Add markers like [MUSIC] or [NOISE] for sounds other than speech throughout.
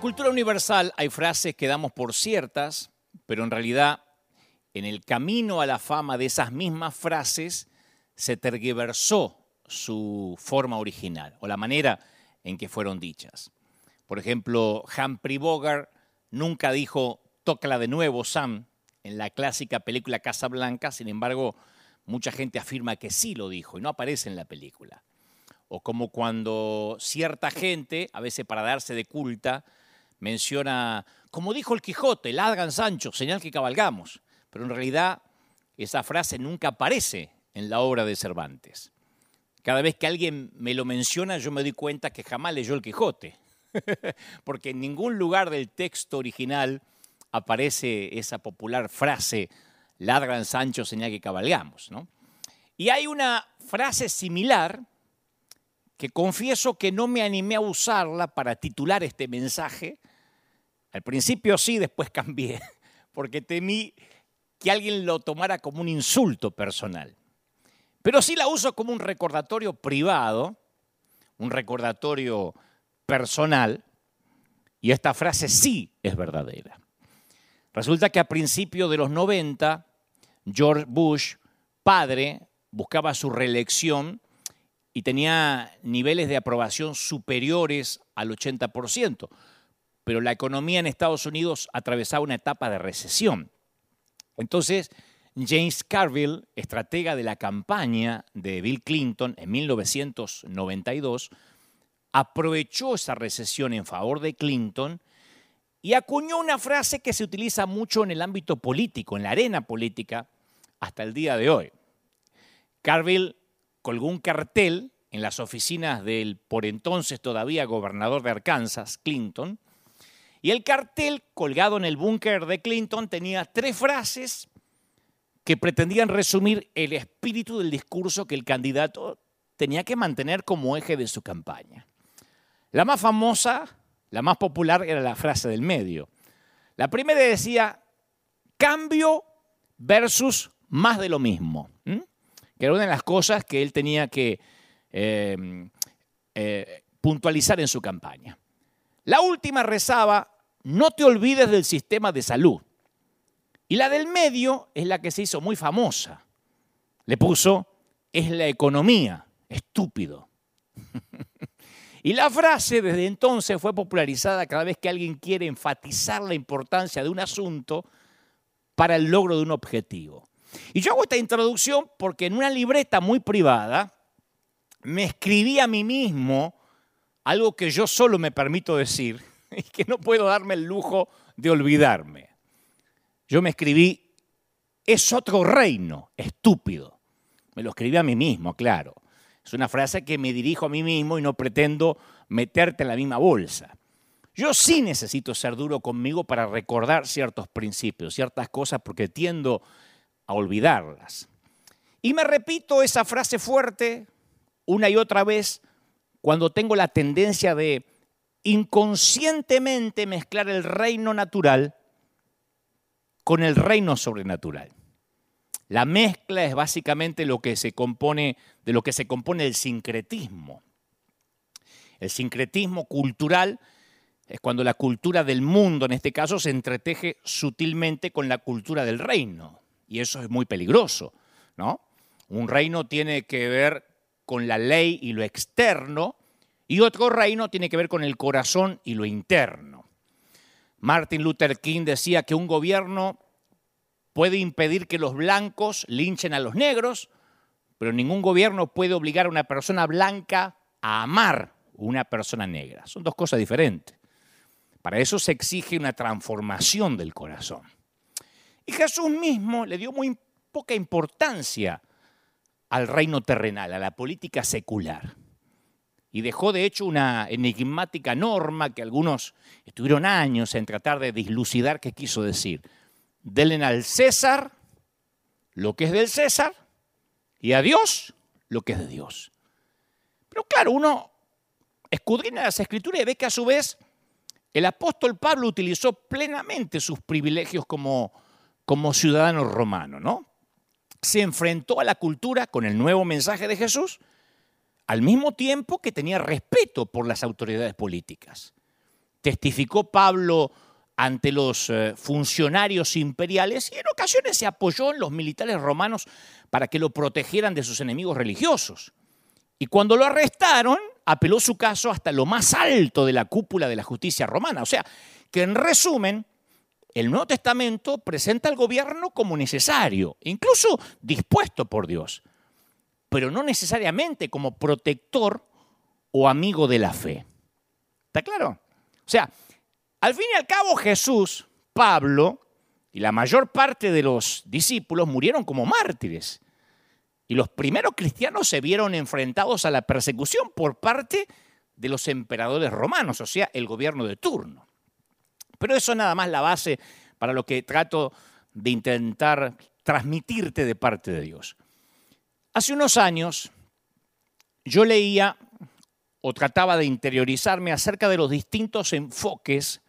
la cultura universal hay frases que damos por ciertas, pero en realidad en el camino a la fama de esas mismas frases se tergiversó su forma original o la manera en que fueron dichas. Por ejemplo, Humphrey Bogart nunca dijo tócala de nuevo, Sam, en la clásica película Casablanca, sin embargo, mucha gente afirma que sí lo dijo y no aparece en la película. O como cuando cierta gente, a veces para darse de culta, menciona, como dijo el Quijote, ladgan Sancho, señal que cabalgamos. Pero en realidad esa frase nunca aparece en la obra de Cervantes. Cada vez que alguien me lo menciona, yo me doy cuenta que jamás leyó el Quijote, [LAUGHS] porque en ningún lugar del texto original aparece esa popular frase, ladran Sancho, señal que cabalgamos. ¿no? Y hay una frase similar que confieso que no me animé a usarla para titular este mensaje. Al principio sí, después [LAUGHS] cambié, porque temí que alguien lo tomara como un insulto personal. Pero sí la uso como un recordatorio privado, un recordatorio personal, y esta frase sí es verdadera. Resulta que a principios de los 90, George Bush, padre, buscaba su reelección y tenía niveles de aprobación superiores al 80%, pero la economía en Estados Unidos atravesaba una etapa de recesión. Entonces, James Carville, estratega de la campaña de Bill Clinton en 1992, aprovechó esa recesión en favor de Clinton y acuñó una frase que se utiliza mucho en el ámbito político, en la arena política, hasta el día de hoy. Carville colgó un cartel en las oficinas del por entonces todavía gobernador de Arkansas, Clinton, y el cartel colgado en el búnker de Clinton tenía tres frases que pretendían resumir el espíritu del discurso que el candidato tenía que mantener como eje de su campaña. La más famosa la más popular era la frase del medio. La primera decía, cambio versus más de lo mismo, que era una de las cosas que él tenía que em, eh, puntualizar en su campaña. La última rezaba, no te olvides del sistema de salud. Y la del medio es la que se hizo muy famosa. Le puso, es la economía, estúpido. [LAUGHS] Y la frase desde entonces fue popularizada cada vez que alguien quiere enfatizar la importancia de un asunto para el logro de un objetivo. Y yo hago esta introducción porque en una libreta muy privada me escribí a mí mismo algo que yo solo me permito decir [LAUGHS] y que no puedo darme el lujo de olvidarme. Yo me escribí, es otro reino, estúpido. Me lo escribí a mí mismo, claro. Es una frase que me dirijo a mí mismo y no pretendo meterte en la misma bolsa. Yo sí necesito ser duro conmigo para recordar ciertos principios, ciertas cosas, porque tiendo a olvidarlas. Y me repito esa frase fuerte una y otra vez cuando tengo la tendencia de inconscientemente mezclar el reino natural con el reino sobrenatural. La mezcla es básicamente lo que se compone, de lo que se compone el sincretismo. El sincretismo cultural es cuando la cultura del mundo, en este caso, se entreteje sutilmente con la cultura del reino. Y eso es muy peligroso, ¿no? Un reino tiene que ver con la ley y lo externo, y otro reino tiene que ver con el corazón y lo interno. Martin Luther King decía que un gobierno puede impedir que los blancos linchen a los negros, pero ningún gobierno puede obligar a una persona blanca a amar a una persona negra. Son dos cosas diferentes. Para eso se exige una transformación del corazón. Y Jesús mismo le dio muy poca importancia al reino terrenal, a la política secular. Y dejó de hecho una enigmática norma que algunos estuvieron años en tratar de dislucidar qué quiso decir denle al César lo que es del César y a Dios lo que es de Dios. Pero claro, uno escudriña las escrituras y ve que a su vez el apóstol Pablo utilizó plenamente sus privilegios como, como ciudadano romano, ¿no? Se enfrentó a la cultura con el nuevo mensaje de Jesús, al mismo tiempo que tenía respeto por las autoridades políticas. testificó Pablo ante los eh, funcionarios imperiales y en ocasiones se apoyó en los militares romanos para que lo protegieran de sus enemigos religiosos. Y cuando lo arrestaron, apeló su caso hasta lo más alto de la cúpula de la justicia romana. O sea, que en resumen, el Nuevo Testamento presenta al gobierno como necesario, incluso dispuesto por Dios, pero no necesariamente como protector o amigo de la fe. ¿Está claro? O sea, al fin y al cabo Jesús, Pablo y la mayor parte de los discípulos murieron como mártires. Y los primeros cristianos se vieron enfrentados a la persecución por parte de los emperadores romanos, o sea, el gobierno de turno. Pero eso es nada más la base para lo que trato de intentar transmitirte de parte de Dios. Hace unos años yo leía o trataba de interiorizarme acerca de los distintos enfoques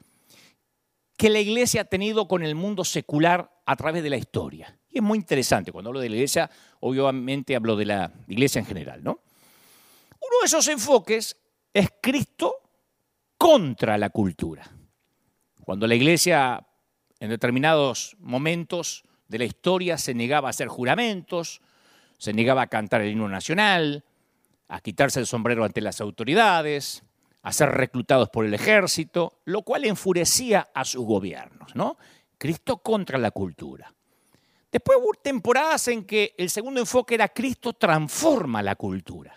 que la iglesia ha tenido con el mundo secular a través de la historia. Y es muy interesante, cuando hablo de la iglesia, obviamente hablo de la iglesia en general, ¿no? Uno de esos enfoques es Cristo contra la cultura. Cuando la iglesia en determinados momentos de la historia se negaba a hacer juramentos, se negaba a cantar el himno nacional, a quitarse el sombrero ante las autoridades, a ser reclutados por el ejército, lo cual enfurecía a sus gobiernos, ¿no? Cristo contra la cultura. Después hubo temporadas en que el segundo enfoque era Cristo transforma la cultura.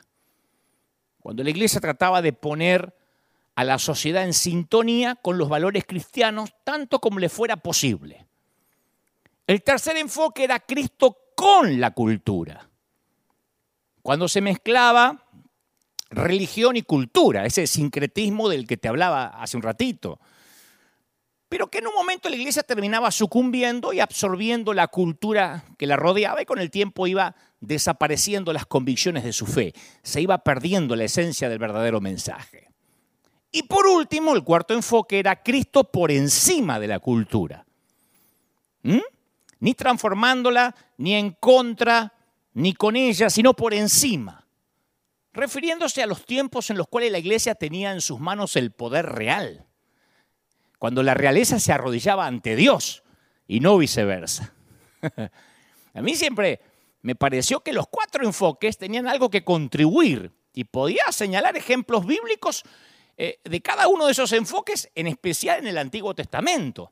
Cuando la iglesia trataba de poner a la sociedad en sintonía con los valores cristianos tanto como le fuera posible. El tercer enfoque era Cristo con la cultura. Cuando se mezclaba religión y cultura, ese sincretismo del que te hablaba hace un ratito. Pero que en un momento la iglesia terminaba sucumbiendo y absorbiendo la cultura que la rodeaba y con el tiempo iba desapareciendo las convicciones de su fe, se iba perdiendo la esencia del verdadero mensaje. Y por último, el cuarto enfoque era Cristo por encima de la cultura. ¿Mm? Ni transformándola, ni en contra, ni con ella, sino por encima refiriéndose a los tiempos en los cuales la iglesia tenía en sus manos el poder real, cuando la realeza se arrodillaba ante Dios y no viceversa. [LAUGHS] a mí siempre me pareció que los cuatro enfoques tenían algo que contribuir y podía señalar ejemplos bíblicos eh, de cada uno de esos enfoques, en especial en el Antiguo Testamento.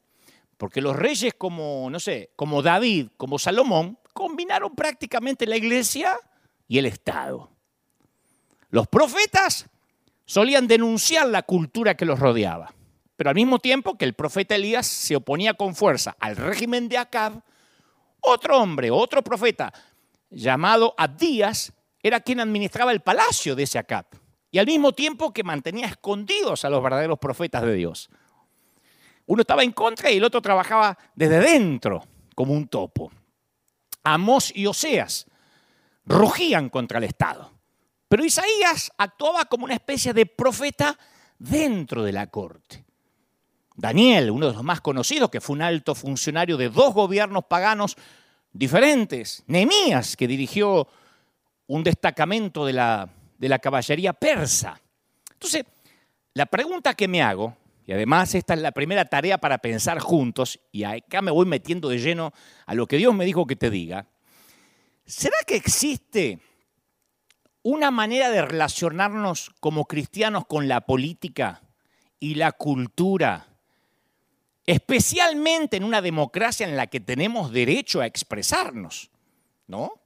Porque los reyes como, no sé, como David, como Salomón, combinaron prácticamente la iglesia y el Estado. Los profetas solían denunciar la cultura que los rodeaba, pero al mismo tiempo que el profeta Elías se oponía con fuerza al régimen de Acab, otro hombre, otro profeta llamado Abdías, era quien administraba el palacio de ese Acab, y al mismo tiempo que mantenía escondidos a los verdaderos profetas de Dios. Uno estaba en contra y el otro trabajaba desde dentro, como un topo. Amós y Oseas rugían contra el Estado. Pero Isaías actuaba como una especie de profeta dentro de la corte. Daniel, uno de los más conocidos, que fue un alto funcionario de dos gobiernos paganos diferentes. Nehemías, que dirigió un destacamento de la, de la caballería persa. Entonces, la pregunta que me hago, y además esta es la primera tarea para pensar juntos, y acá me voy metiendo de lleno a lo que Dios me dijo que te diga, ¿será que existe una manera de relacionarnos como cristianos con la política y la cultura, especialmente en una democracia en la que tenemos derecho a expresarnos, ¿no?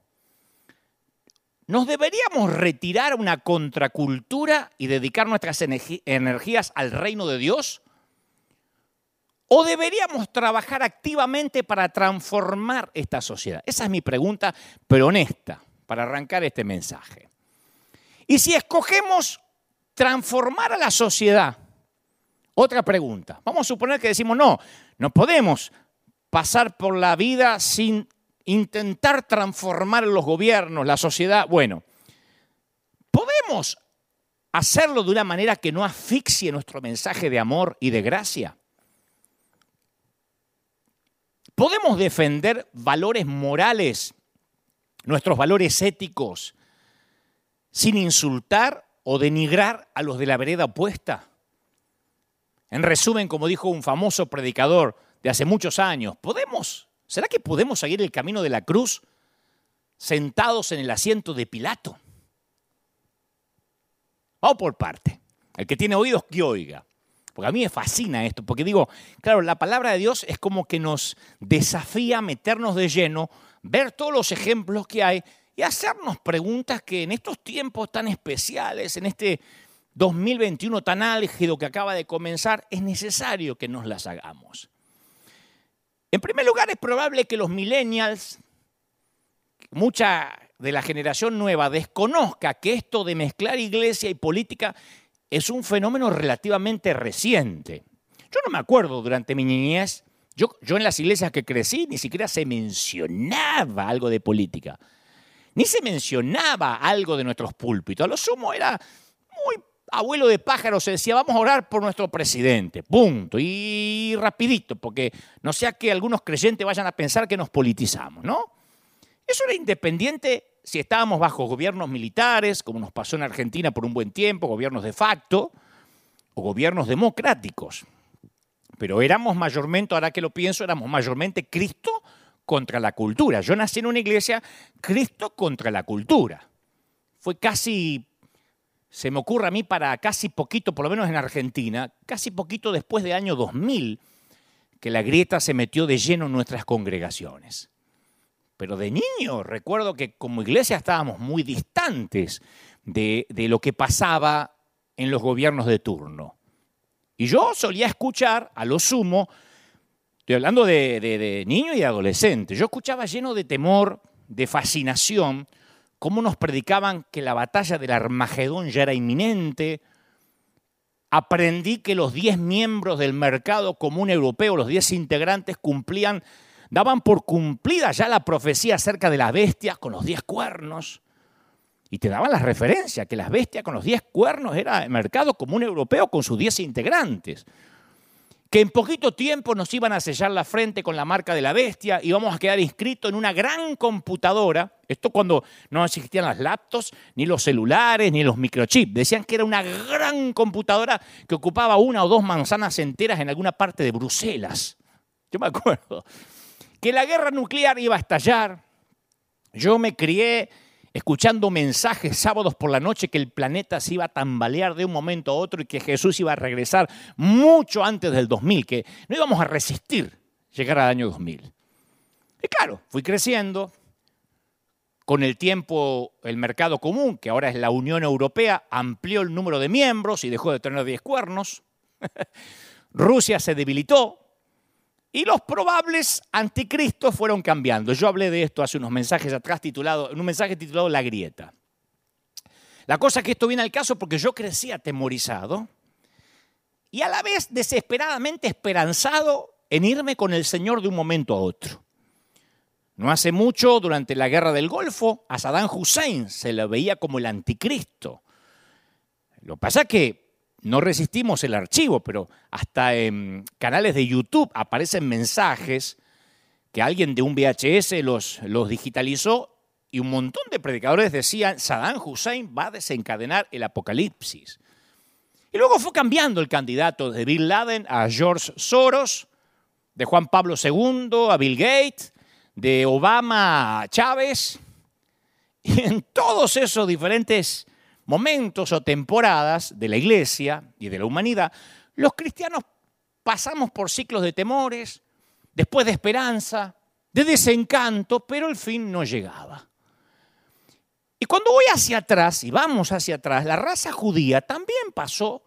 ¿Nos deberíamos retirar a una contracultura y dedicar nuestras energías al reino de Dios? ¿O deberíamos trabajar activamente para transformar esta sociedad? Esa es mi pregunta, pero honesta, para arrancar este mensaje. Y si escogemos transformar a la sociedad, otra pregunta. Vamos a suponer que decimos, no, no podemos pasar por la vida sin intentar transformar los gobiernos, la sociedad. Bueno, ¿podemos hacerlo de una manera que no asfixie nuestro mensaje de amor y de gracia? ¿Podemos defender valores morales, nuestros valores éticos, sin insultar o denigrar a los de la vereda opuesta? En resumen, como dijo un famoso predicador de hace muchos años, ¿podemos, será que podemos seguir el camino de la cruz sentados en el asiento de Pilato? Vamos por parte. El que tiene oídos, que oiga. Porque a mí me fascina esto, porque digo, claro, la palabra de Dios es como que nos desafía a meternos de lleno, ver todos los ejemplos que hay y hacernos preguntas que en estos tiempos tan especiales, en este 2021 tan álgido que acaba de comenzar, es necesario que nos las hagamos. En primer lugar, es probable que los millennials, mucha de la generación nueva, desconozca que esto de mezclar iglesia y política es un fenómeno relativamente reciente. Yo no me acuerdo durante mi niñez, yo, yo en las iglesias que crecí ni siquiera se mencionaba algo de política, ni se mencionaba algo de nuestros púlpitos. A lo sumo era abuelo de pájaro, se decía, vamos a orar por nuestro presidente, punto, y rapidito, porque no sea que algunos creyentes vayan a pensar que nos politizamos, ¿no? Eso era independiente si estábamos bajo gobiernos militares, como nos pasó en Argentina por un buen tiempo, gobiernos de facto, o gobiernos democráticos. Pero éramos mayormente, ahora que lo pienso, éramos mayormente Cristo contra la cultura. Yo nací en una iglesia, Cristo contra la cultura. Fue casi, se me ocurre a mí para casi poquito, por lo menos en Argentina, casi poquito después del año 2000, que la grieta se metió de lleno en nuestras congregaciones. Pero de niño recuerdo que como iglesia estábamos muy distantes de, lo que pasaba en los gobiernos de turno. Y yo solía escuchar, a lo sumo, estoy hablando de, de, niño y adolescente, yo escuchaba lleno de temor, de fascinación, cómo nos predicaban que la batalla del Armagedón ya era inminente. Aprendí que los 10 miembros del mercado común europeo, los 10 integrantes, cumplían daban por cumplida ya la profecía acerca de las bestias con los diez cuernos. Y te daban la referencia que las bestias con los diez cuernos era el mercado común europeo con sus diez integrantes. Que en poquito tiempo nos iban a sellar la frente con la marca de la bestia y íbamos a quedar inscritos en una gran computadora. Esto cuando no existían las laptops, ni los celulares, ni los microchips. Decían que era una gran computadora que ocupaba una o dos manzanas enteras en alguna parte de Bruselas. Yo me acuerdo que la guerra nuclear iba a estallar. Yo me crié escuchando mensajes sábados por la noche que el planeta se iba a tambalear de un momento a otro y que Jesús iba a regresar mucho antes del 2000, que no íbamos a resistir llegar al año 2000. Y claro, fui creciendo. Con el tiempo, el mercado común, que ahora es la Unión Europea, amplió el número de miembros y dejó de tener 10 cuernos. [LAUGHS] Rusia se debilitó, y los probables anticristos fueron cambiando. Yo hablé de esto hace unos mensajes atrás, titulado, en un mensaje titulado La grieta. La cosa es que esto viene al caso porque yo crecí atemorizado y a la vez desesperadamente esperanzado en irme con el Señor de un momento a otro. No hace mucho, durante la guerra del Golfo, a Saddam Hussein se le veía como el anticristo. Lo que pasa es que no resistimos el archivo, pero hasta en canales de YouTube aparecen mensajes que alguien de un VHS los, digitalizó y un montón de predicadores decían, Saddam Hussein va a desencadenar el apocalipsis. Y luego fue cambiando el candidato de Bill Laden a George Soros, de Juan Pablo II a Bill Gates, de Obama a Chávez. Y en todos esos diferentes momentos o temporadas de la iglesia y de la humanidad, los cristianos pasamos por ciclos de temores, después de esperanza, de desencanto, pero el fin no llegaba. Y cuando voy hacia atrás, y vamos hacia atrás, la raza judía también pasó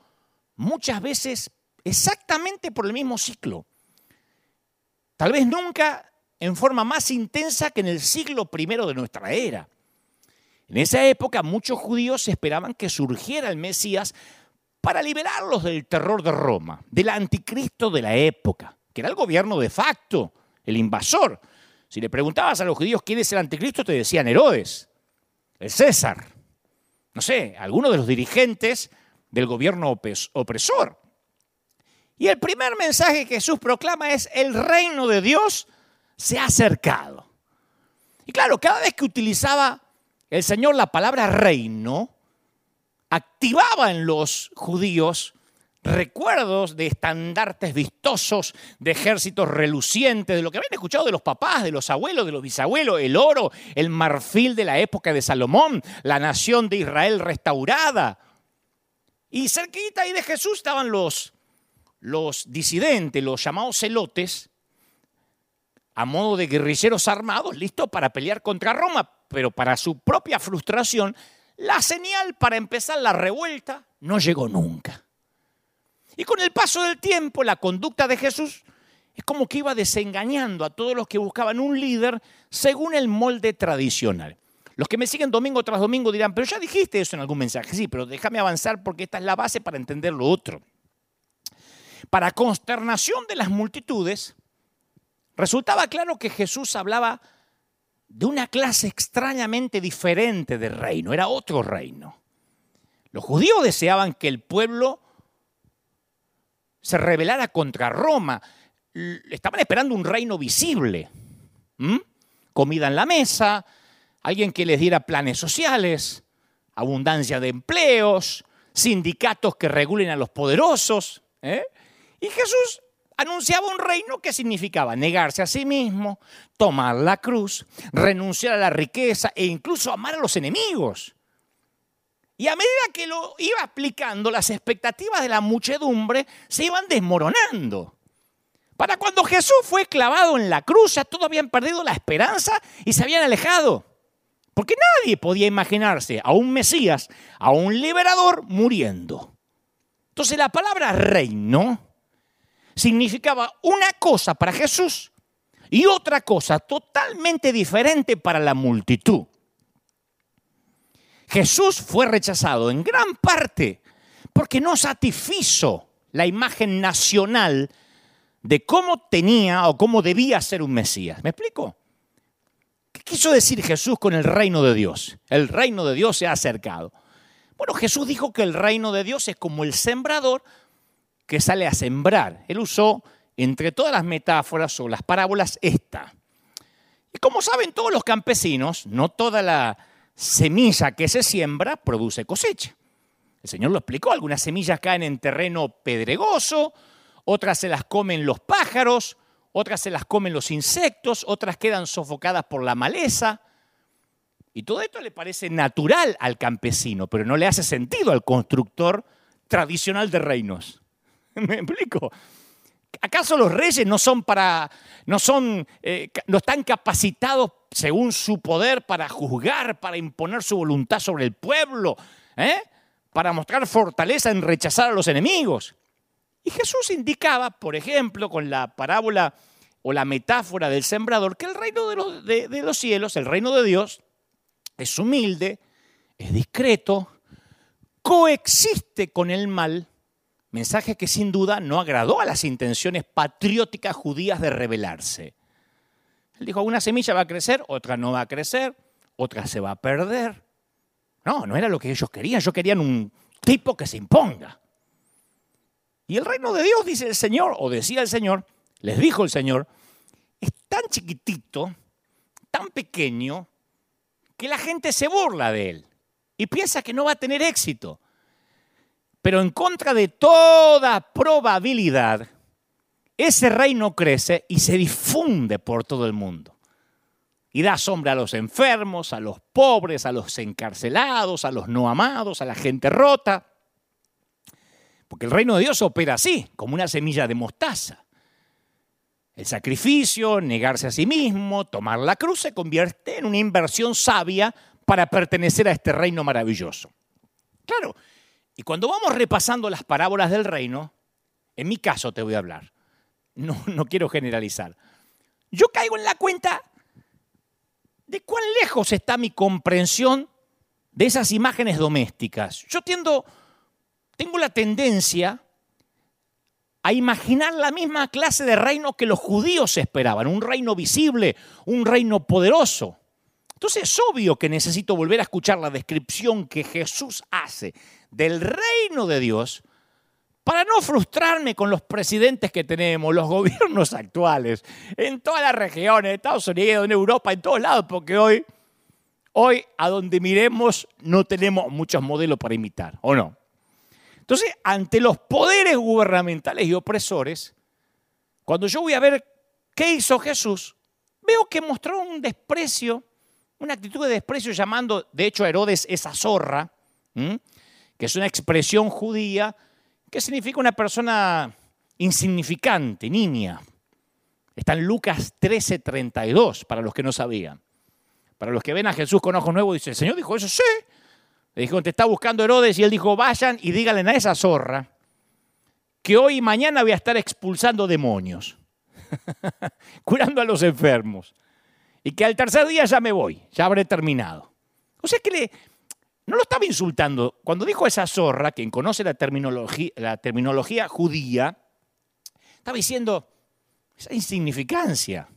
muchas veces exactamente por el mismo ciclo. Tal vez nunca en forma más intensa que en el siglo primero de nuestra era. En esa época muchos judíos esperaban que surgiera el Mesías para liberarlos del terror de Roma, del anticristo de la época, que era el gobierno de facto, el invasor. Si le preguntabas a los judíos quién es el anticristo, te decían Herodes, el César, no sé, alguno de los dirigentes del gobierno opresor. Y el primer mensaje que Jesús proclama es, el reino de Dios se ha acercado. Y claro, cada vez que utilizaba el Señor la palabra reino activaba en los judíos recuerdos de estandartes vistosos, de ejércitos relucientes, de lo que habían escuchado de los papás, de los abuelos, de los bisabuelos, el oro, el marfil de la época de Salomón, la nación de Israel restaurada. Y cerquita ahí de Jesús estaban los, los disidentes, los llamados celotes, a modo de guerrilleros armados, listos para pelear contra Roma, pero para su propia frustración, la señal para empezar la revuelta no llegó nunca. Y con el paso del tiempo, la conducta de Jesús es como que iba desengañando a todos los que buscaban un líder según el molde tradicional. Los que me siguen domingo tras domingo dirán, pero ya dijiste eso en algún mensaje. Sí, pero déjame avanzar porque esta es la base para entender lo otro. Para consternación de las multitudes, resultaba claro que Jesús hablaba de una clase extrañamente diferente de reino, era otro reino. Los judíos deseaban que el pueblo se rebelara contra Roma. Estaban esperando un reino visible. Comida en la mesa, alguien que les diera planes sociales, abundancia de empleos, sindicatos que regulen a los poderosos. ¿eh? Y Jesús anunciaba un reino que significaba negarse a sí mismo, tomar la cruz, renunciar a la riqueza e incluso amar a los enemigos. Y a medida que lo iba explicando, las expectativas de la muchedumbre se iban desmoronando. Para cuando Jesús fue clavado en la cruz, ya todos habían perdido la esperanza y se habían alejado. Porque nadie podía imaginarse a un Mesías, a un liberador muriendo. Entonces la palabra reino significaba una cosa para Jesús y otra cosa totalmente diferente para la multitud. Jesús fue rechazado en gran parte porque no satisfizo la imagen nacional de cómo tenía o cómo debía ser un Mesías. ¿Me explico? ¿Qué quiso decir Jesús con el reino de Dios? El reino de Dios se ha acercado. Bueno, Jesús dijo que el reino de Dios es como el sembrador que sale a sembrar. Él usó entre todas las metáforas o las parábolas esta. Y como saben todos los campesinos, no toda la semilla que se siembra produce cosecha. El Señor lo explicó, algunas semillas caen en terreno pedregoso, otras se las comen los pájaros, otras se las comen los insectos, otras quedan sofocadas por la maleza. Y todo esto le parece natural al campesino, pero no le hace sentido al constructor tradicional de reinos. [LAUGHS] ¿Me explico? ¿Acaso los reyes no son para, no son, eh, no están capacitados según su poder para juzgar, para imponer su voluntad sobre el pueblo, ¿eh? para mostrar fortaleza en rechazar a los enemigos? Y Jesús indicaba, por ejemplo, con la parábola o la metáfora del sembrador, que el reino de los, de los cielos, el reino de Dios, es humilde, es discreto, coexiste con el mal Mensaje que sin duda no agradó a las intenciones patrióticas judías de rebelarse. Él dijo, una semilla va a crecer, otra no va a crecer, otra se va a perder. No, no era lo que ellos querían, ellos querían un tipo que se imponga. Y el reino de Dios, dice el Señor, o decía el Señor, les dijo el Señor, es tan chiquitito, tan pequeño, que la gente se burla de él y piensa que no va a tener éxito. Pero en contra de toda probabilidad, ese reino crece y se difunde por todo el mundo. Y da sombra a los enfermos, a los pobres, a los encarcelados, a los no amados, a la gente rota. Porque el reino de Dios opera así, como una semilla de mostaza. El sacrificio, negarse a sí mismo, tomar la cruz se convierte en una inversión sabia para pertenecer a este reino maravilloso. Claro, y cuando vamos repasando las parábolas del reino, en mi caso te voy a hablar, no, no quiero generalizar, yo caigo en la cuenta de cuán lejos está mi comprensión de esas imágenes domésticas. Yo tengo la tendencia a imaginar la misma clase de reino que los judíos esperaban, un reino visible, un reino poderoso. Entonces es obvio que necesito volver a escuchar la descripción que Jesús hace del reino de Dios para no frustrarme con los presidentes que tenemos, los gobiernos [LAUGHS] actuales, en todas las regiones, en Estados Unidos, en Europa, en todos lados, porque hoy, hoy a donde miremos no tenemos muchos modelos para imitar, ¿o no? Entonces, ante los poderes gubernamentales y opresores, cuando yo voy a ver qué hizo Jesús, veo que mostró un desprecio, una actitud de desprecio llamando, de hecho, a Herodes esa zorra, que es una expresión judía que significa una persona insignificante, niña. Está en Lucas 13:32, para los que no sabían. Para los que ven a Jesús con ojos nuevos, dice, ¿el Señor dijo eso? Sí. Le dijo, te está buscando Herodes y él dijo, vayan y díganle a esa zorra que hoy y mañana voy a estar expulsando demonios, [LAUGHS] curando a los enfermos, y que al tercer día ya me voy, ya habré terminado. O sea que le, no lo estaba insultando. Cuando dijo esa zorra, quien conoce la terminología, judía, estaba diciendo, esa insignificancia.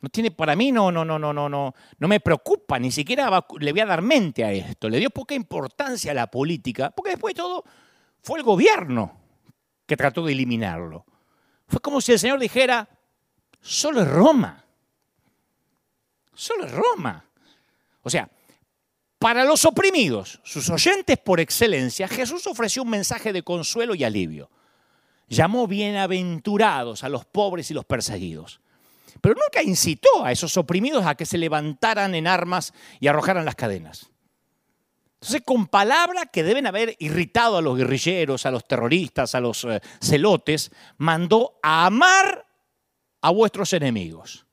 No tiene para mí, no, no, no, no, no, no, no me preocupa, ni siquiera le voy a dar mente a esto. Le dio poca importancia a la política, porque después de todo fue el gobierno que trató de eliminarlo. Fue como si el Señor dijera, solo es Roma. Solo es Roma. O sea, para los oprimidos, sus oyentes por excelencia, Jesús ofreció un mensaje de consuelo y alivio. Llamó bienaventurados a los pobres y los perseguidos pero nunca incitó a esos oprimidos a que se levantaran en armas y arrojaran las cadenas. Entonces, con palabras que deben haber irritado a los guerrilleros, a los terroristas, a los eh, celotes, mandó a amar a vuestros enemigos.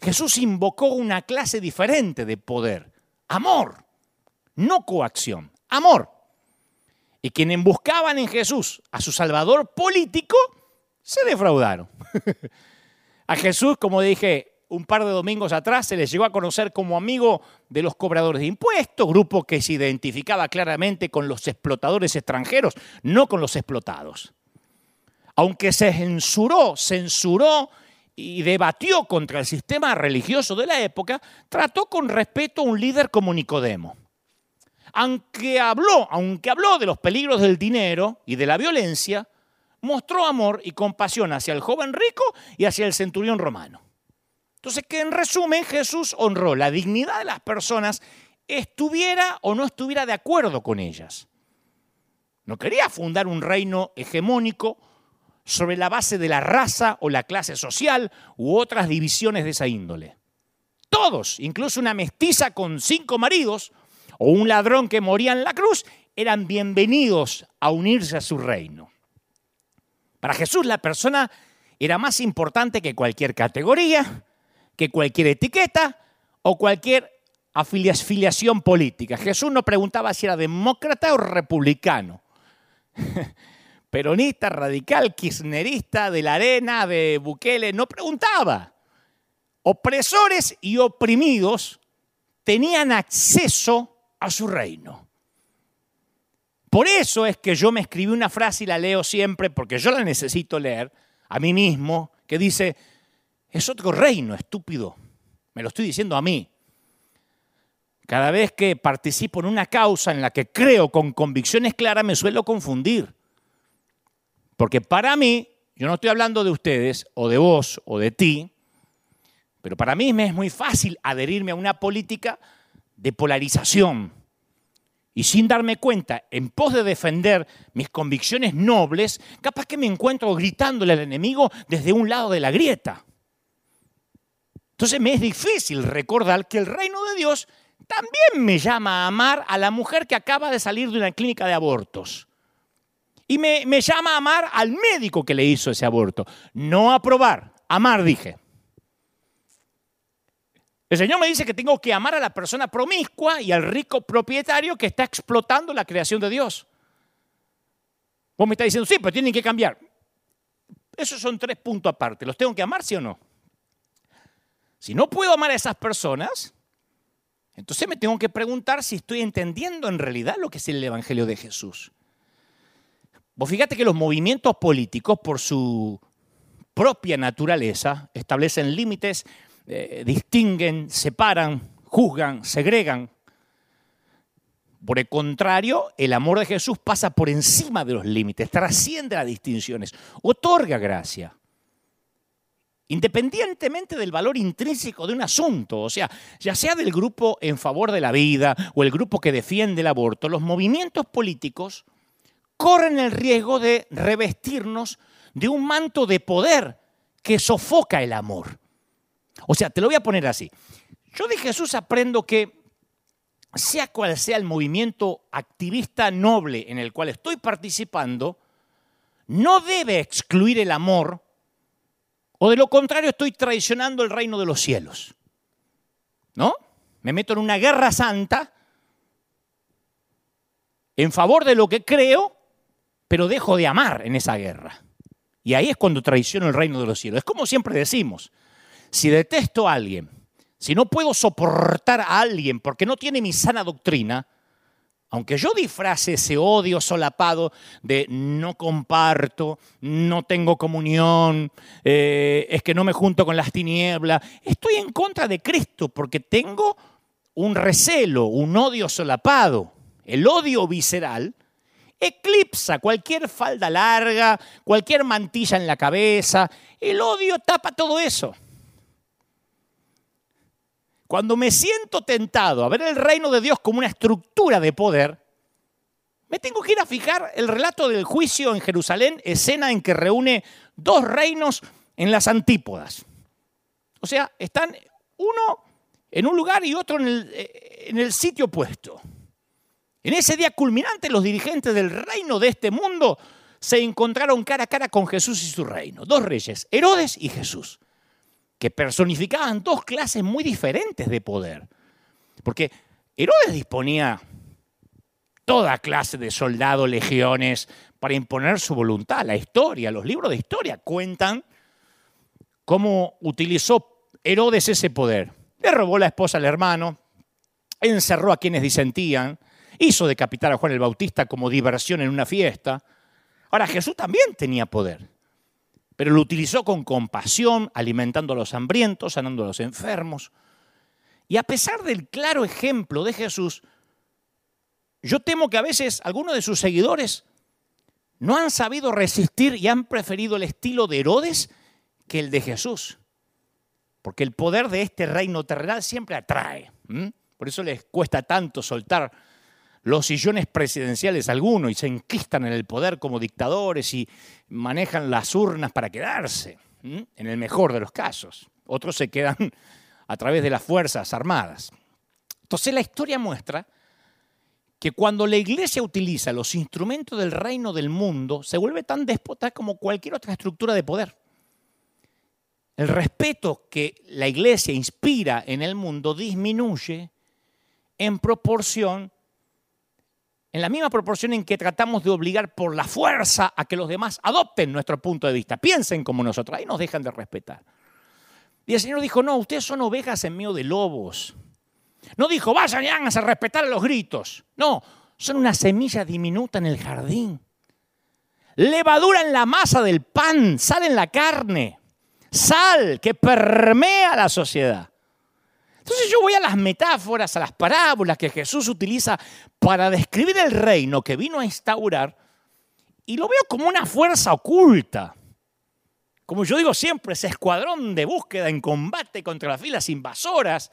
Jesús invocó una clase diferente de poder, amor, no coacción, amor. Y quienes buscaban en Jesús a su Salvador político, se defraudaron. [LAUGHS] A Jesús, como dije un par de domingos atrás, se le llegó a conocer como amigo de los cobradores de impuestos, grupo que se identificaba claramente con los explotadores extranjeros, no con los explotados. Aunque se censuró, censuró y debatió contra el sistema religioso de la época, trató con respeto a un líder como Nicodemo. Aunque habló, aunque habló de los peligros del dinero y de la violencia, mostró amor y compasión hacia el joven rico y hacia el centurión romano. Entonces, que en resumen Jesús honró la dignidad de las personas, estuviera o no estuviera de acuerdo con ellas. No quería fundar un reino hegemónico sobre la base de la raza o la clase social u otras divisiones de esa índole. Todos, incluso una mestiza con cinco maridos o un ladrón que moría en la cruz, eran bienvenidos a unirse a su reino. Para Jesús la persona era más importante que cualquier categoría, que cualquier etiqueta o cualquier afiliación política. Jesús no preguntaba si era demócrata o republicano. [LAUGHS] Peronista, radical, kirchnerista, de la arena, de Bukele, no preguntaba. Opresores y oprimidos tenían acceso a su reino. Por eso es que yo me escribí una frase y la leo siempre, porque yo la necesito leer a mí mismo, que dice, es otro reino, estúpido. Me lo estoy diciendo a mí. Cada vez que participo en una causa en la que creo con convicciones claras, me suelo confundir. Porque para mí, yo no estoy hablando de ustedes, o de vos, o de ti, pero para mí me es muy fácil adherirme a una política de polarización, y sin darme cuenta, en pos de defender mis convicciones nobles, capaz que me encuentro gritándole al enemigo desde un lado de la grieta. Entonces me es difícil recordar que el reino de Dios también me llama a amar a la mujer que acaba de salir de una clínica de abortos. Y me, me llama a amar al médico que le hizo ese aborto. No aprobar, amar dije. El Señor me dice que tengo que amar a la persona promiscua y al rico propietario que está explotando la creación de Dios. Vos me estás diciendo, sí, pero tienen que cambiar. Esos son tres puntos aparte. ¿Los tengo que amar, sí o no? Si no puedo amar a esas personas, entonces me tengo que preguntar si estoy entendiendo en realidad lo que es el Evangelio de Jesús. Vos fíjate que los movimientos políticos, por su propia naturaleza, establecen límites eh, distinguen, separan, juzgan, segregan. Por el contrario, el amor de Jesús pasa por encima de los límites, trasciende las distinciones, otorga gracia. Independientemente del valor intrínseco de un asunto, o sea, ya sea del grupo en favor de la vida o el grupo que defiende el aborto, los movimientos políticos corren el riesgo de revestirnos de un manto de poder que sofoca el amor. O sea, te lo voy a poner así. Yo de Jesús aprendo que sea cual sea el movimiento activista noble en el cual estoy participando, no debe excluir el amor, o de lo contrario estoy traicionando el reino de los cielos. ¿No? Me meto en una guerra santa en favor de lo que creo, pero dejo de amar en esa guerra. Y ahí es cuando traiciono el reino de los cielos. Es como siempre decimos, si detesto a alguien, si no puedo soportar a alguien porque no tiene mi sana doctrina, aunque yo disfrace ese odio solapado de no comparto, no tengo comunión, eh, es que no me junto con las tinieblas, estoy en contra de Cristo porque tengo un recelo, un odio solapado. El odio visceral eclipsa cualquier falda larga, cualquier mantilla en la cabeza. El odio tapa todo eso. Cuando me siento tentado a ver el reino de Dios como una estructura de poder, me tengo que ir a fijar el relato del juicio en Jerusalén, escena en que reúne dos reinos en las antípodas. O sea, están uno en un lugar y otro en el, eh, sitio opuesto. En ese día culminante, los dirigentes del reino de este mundo se encontraron cara a cara con Jesús y su reino. Dos reyes, Herodes y Jesús que personificaban dos clases muy diferentes de poder. Porque Herodes disponía toda clase de soldados, legiones, para imponer su voluntad. La historia, los libros de historia cuentan cómo utilizó Herodes ese poder. Le robó la esposa al hermano, encerró a quienes disentían, hizo decapitar a Juan el Bautista como diversión en una fiesta. Ahora Jesús también tenía poder pero lo utilizó con compasión, alimentando a los hambrientos, sanando a los enfermos. Y a pesar del claro ejemplo de Jesús, yo temo que a veces algunos de sus seguidores no han sabido resistir y han preferido el estilo de Herodes que el de Jesús. Porque el poder de este reino terrenal siempre atrae. Por eso les cuesta tanto soltar los sillones presidenciales algunos y se enquistan en el poder como dictadores y manejan las urnas para quedarse, en el mejor de los casos. Otros se quedan a través de las Fuerzas Armadas. Entonces la historia muestra que cuando la iglesia utiliza los instrumentos del reino del mundo, se vuelve tan déspota como cualquier otra estructura de poder. El respeto que la iglesia inspira en el mundo disminuye en proporción en la misma proporción en que tratamos de obligar por la fuerza a que los demás adopten nuestro punto de vista, piensen como nosotros, ahí nos dejan de respetar. Y el Señor dijo, no, ustedes son ovejas en medio de lobos. No dijo, vayan y háganse a respetar los gritos. No, son una semilla diminuta en el jardín. Levadura en la masa del pan, sal en la carne, sal que permea la sociedad. Entonces yo voy a las metáforas, a las parábolas que Jesús utiliza para describir el reino que vino a instaurar y lo veo como una fuerza oculta. Como yo digo siempre, ese escuadrón de búsqueda en combate contra las filas invasoras,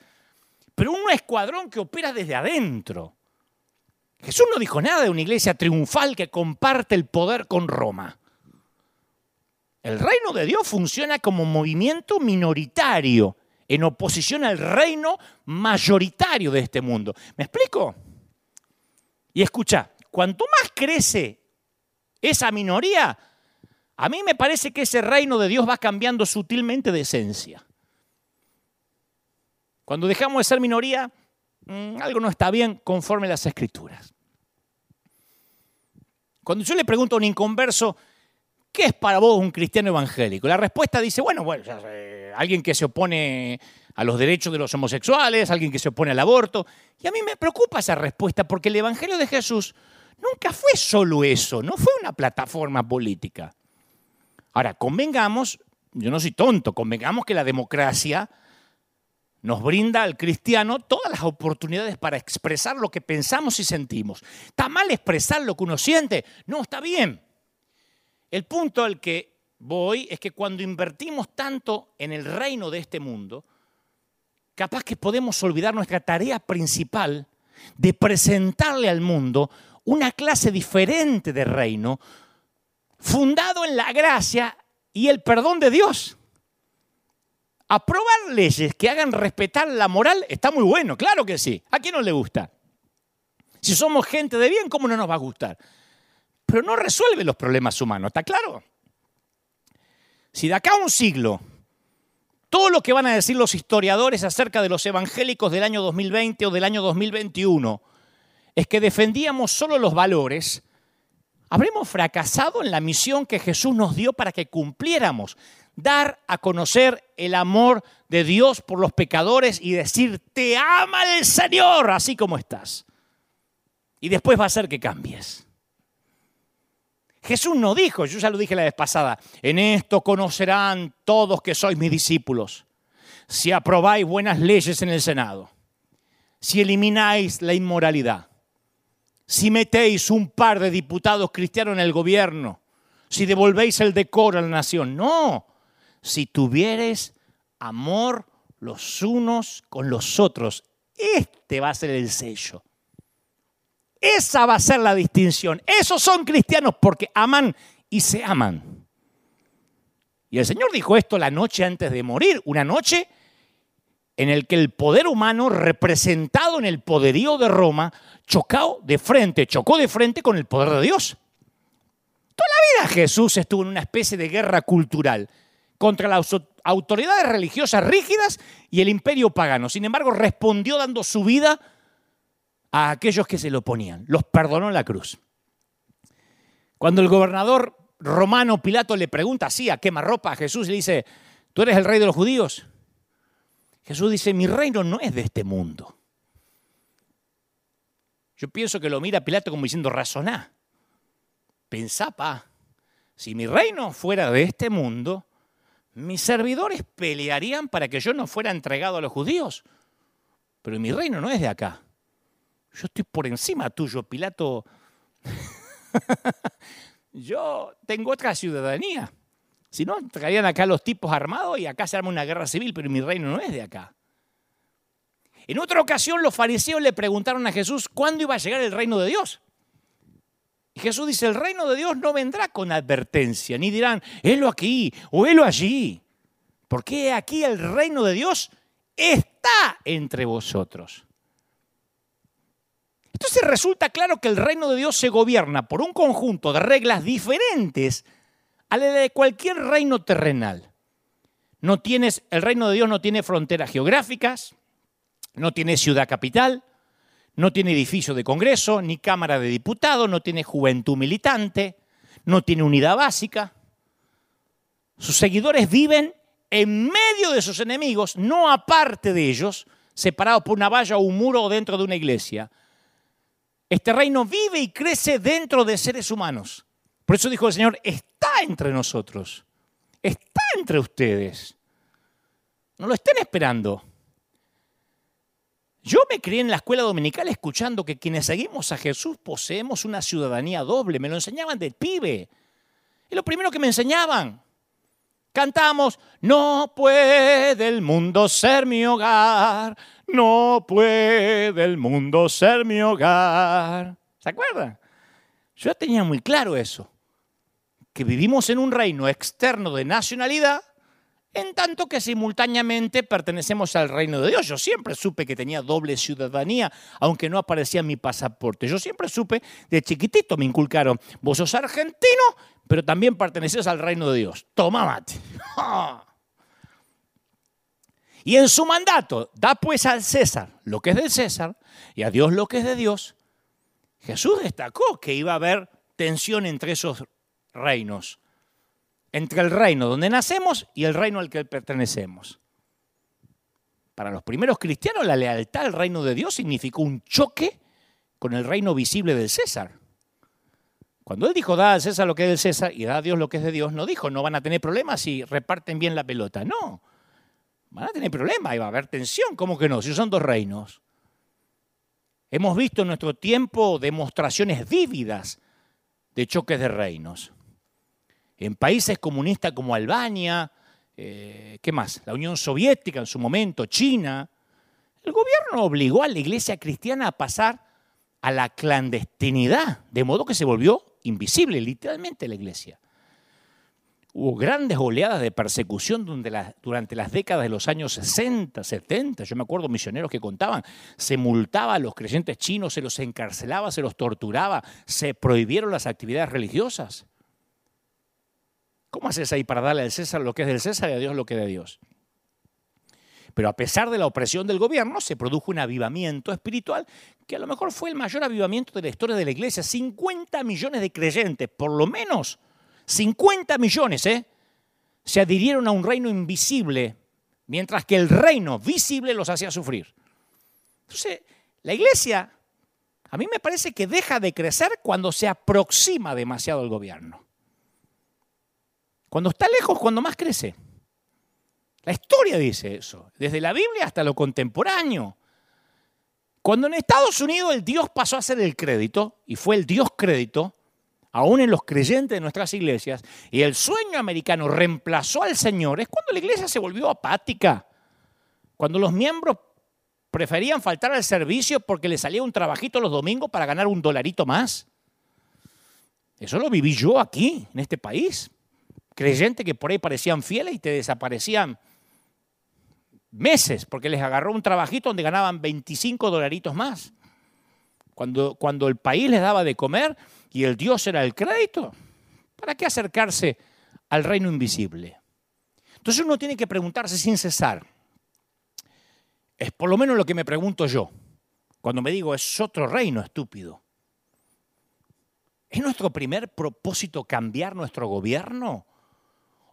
pero un escuadrón que opera desde adentro. Jesús no dijo nada de una iglesia triunfal que comparte el poder con Roma. El reino de Dios funciona como movimiento minoritario en oposición al reino mayoritario de este mundo. ¿Me explico? Y escucha, cuanto más crece esa minoría, a mí me parece que ese reino de Dios va cambiando sutilmente de esencia. Cuando dejamos de ser minoría, mm, algo no está bien conforme las escrituras. Cuando yo le pregunto a un inconverso, ¿qué es para vos un cristiano evangélico? La respuesta dice, bueno, bueno, alguien que se opone a los derechos de los homosexuales, alguien que se opone al aborto. Y a mí me preocupa esa respuesta porque el Evangelio de Jesús nunca fue solo eso, no fue una plataforma política. Ahora, convengamos, yo no soy tonto, convengamos que la democracia nos brinda al cristiano todas las oportunidades para expresar lo que pensamos y sentimos. ¿Está mal expresar lo que uno siente? No, está bien. El punto al que voy es que cuando invertimos tanto en el reino de este mundo, capaz que podemos olvidar nuestra tarea principal de presentarle al mundo una clase diferente de reino, fundado en la gracia y el perdón de Dios. Aprobar leyes que hagan respetar la moral está muy bueno, claro que sí. ¿A quién no le gusta? Si somos gente de bien, ¿cómo no nos va a gustar? Pero no resuelve los problemas humanos, ¿está claro? Si de acá a un siglo todo lo que van a decir los historiadores acerca de los evangélicos del año 2020 o del año 2021 es que defendíamos solo los valores, habremos fracasado en la misión que Jesús nos dio para que cumpliéramos, dar a conocer el amor de Dios por los pecadores y decir, te ama el Señor así como estás. Y después va a ser que cambies. Jesús no dijo, yo ya lo dije la vez pasada, en esto conocerán todos que sois mis discípulos, si aprobáis buenas leyes en el Senado, si elimináis la inmoralidad, si metéis un par de diputados cristianos en el gobierno, si devolvéis el decoro a la nación. No, si tuviereis amor los unos con los otros, este va a ser el sello. Esa va a ser la distinción. Esos son cristianos porque aman y se aman. Y el Señor dijo esto la noche antes de morir, una noche en el que el poder humano representado en el poderío de Roma chocó de frente, chocó de frente con el poder de Dios. Toda la vida Jesús estuvo en una especie de guerra cultural contra las autoridades religiosas rígidas y el imperio pagano. Sin embargo, respondió dando su vida a aquellos que se lo oponían. Los perdonó la cruz. Cuando el gobernador romano Pilato le pregunta así a quemarropa a Jesús, le dice, ¿tú eres el rey de los judíos? Jesús dice, mi reino no es de este mundo. Yo pienso que lo mira Pilato como diciendo, razoná. Pensá, pa, si mi reino fuera de este mundo, mis servidores pelearían para que yo no fuera entregado a los judíos. Pero mi reino no es de acá. Yo estoy por encima tuyo, Pilato. [LAUGHS] yo tengo otra ciudadanía. Si no, traerían acá los tipos armados y acá se arma una guerra civil, pero mi reino no es de acá. En otra ocasión los fariseos le preguntaron a Jesús cuándo iba a llegar el reino de Dios. Y Jesús dice, el reino de Dios no vendrá con advertencia, ni dirán, helo aquí o helo allí. Porque aquí el reino de Dios está entre vosotros. Entonces resulta claro que el reino de Dios se gobierna por un conjunto de reglas diferentes a la de cualquier reino terrenal. No tienes, el reino de Dios no tiene fronteras geográficas, no tiene ciudad capital, no tiene edificio de Congreso, ni Cámara de Diputados, no tiene juventud militante, no tiene unidad básica. Sus seguidores viven en medio de sus enemigos, no aparte de ellos, separados por una valla o un muro dentro de una iglesia. Este reino vive y crece dentro de seres humanos. Por eso dijo el Señor, está entre nosotros, está entre ustedes. No lo estén esperando. Yo me crié en la escuela dominical escuchando que quienes seguimos a Jesús poseemos una ciudadanía doble. Me lo enseñaban de pibe. Es lo primero que me enseñaban. Cantamos, no puede el mundo ser mi hogar, no puede el mundo ser mi hogar. ¿Se acuerdan? Yo tenía muy claro eso, que vivimos en un reino externo de nacionalidad, en tanto que simultáneamente pertenecemos al reino de Dios. Yo siempre supe que tenía doble ciudadanía, aunque no aparecía en mi pasaporte. Yo siempre supe, de chiquitito me inculcaron, vos sos argentino, pero también perteneces al reino de Dios. Toma. [LAUGHS] Y en su mandato, da pues al César lo que es del César y a Dios lo que es de Dios. Jesús destacó que iba a haber tensión entre esos reinos, entre el reino donde nacemos y el reino al que pertenecemos. Para los primeros cristianos, la lealtad al reino de Dios significó un choque con el reino visible del César. Cuando él dijo, da al César lo que es del César y da a Dios lo que es de Dios, no dijo, no van a tener problemas si reparten bien la pelota. No, van a tener problemas y va a haber tensión. ¿Cómo que no? Si son dos reinos. Hemos visto en nuestro tiempo demostraciones vívidas de choques de reinos. En países comunistas como Albania, eh, ¿qué más? La Unión Soviética en su momento, China, el gobierno obligó a la iglesia cristiana a pasar a la clandestinidad, de modo que se volvió invisible literalmente la iglesia. Hubo grandes oleadas de persecución durante, las décadas de los años 60, 70. Yo me acuerdo misioneros que contaban, se multaba a los creyentes chinos, se los encarcelaba, se los torturaba, se prohibieron las actividades religiosas. ¿Cómo haces ahí para darle al César lo que es del César y a Dios lo que es de Dios? Pero a pesar de la opresión del gobierno, se produjo un avivamiento espiritual que a lo mejor fue el mayor avivamiento de la historia de la iglesia. 50 millones de creyentes, por lo menos 50 millones, ¿eh? se adhirieron a un reino invisible, mientras que el reino visible los hacía sufrir. Entonces, la iglesia, a mí me parece que deja de crecer cuando se aproxima demasiado al gobierno. Cuando está lejos, cuando más crece. La historia dice eso, desde la Biblia hasta lo contemporáneo. Cuando en Estados Unidos el Dios pasó a ser el crédito, y fue el Dios crédito, aún en los creyentes de nuestras iglesias, y el sueño americano reemplazó al Señor, es cuando la iglesia se volvió apática, cuando los miembros preferían faltar al servicio porque les salía un trabajito los domingos para ganar un dolarito más. Eso lo viví yo aquí, en este país. Creyentes que por ahí parecían fieles y te desaparecían meses porque les agarró un trabajito donde ganaban 25 dolaritos más. Cuando, cuando el país les daba de comer, y el Dios era el crédito, ¿para qué acercarse al reino invisible? Entonces uno tiene que preguntarse sin cesar. Es por lo menos lo que me pregunto yo, cuando me digo es otro reino estúpido. ¿Es nuestro primer propósito cambiar nuestro gobierno?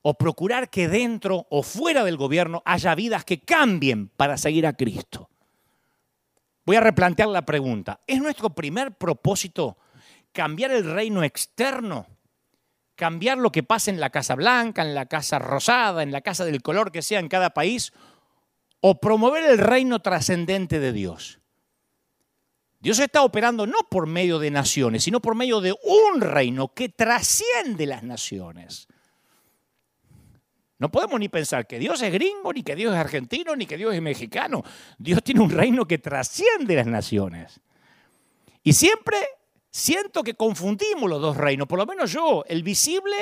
¿O procurar que dentro o fuera del gobierno haya vidas que cambien para seguir a Cristo? Voy a replantear la pregunta. ¿Es nuestro primer propósito cambiar el reino externo, cambiar lo que pasa en la Casa Blanca, en la Casa Rosada, en la casa del color que sea en cada país, o promover el reino trascendente de Dios. Dios está operando no por medio de naciones, sino por medio de un reino que trasciende las naciones. No podemos ni pensar que Dios es gringo, ni que Dios es argentino, ni que Dios es mexicano. Dios tiene un reino que trasciende las naciones. Y siempre siento que confundimos los dos reinos, por lo menos yo, el visible,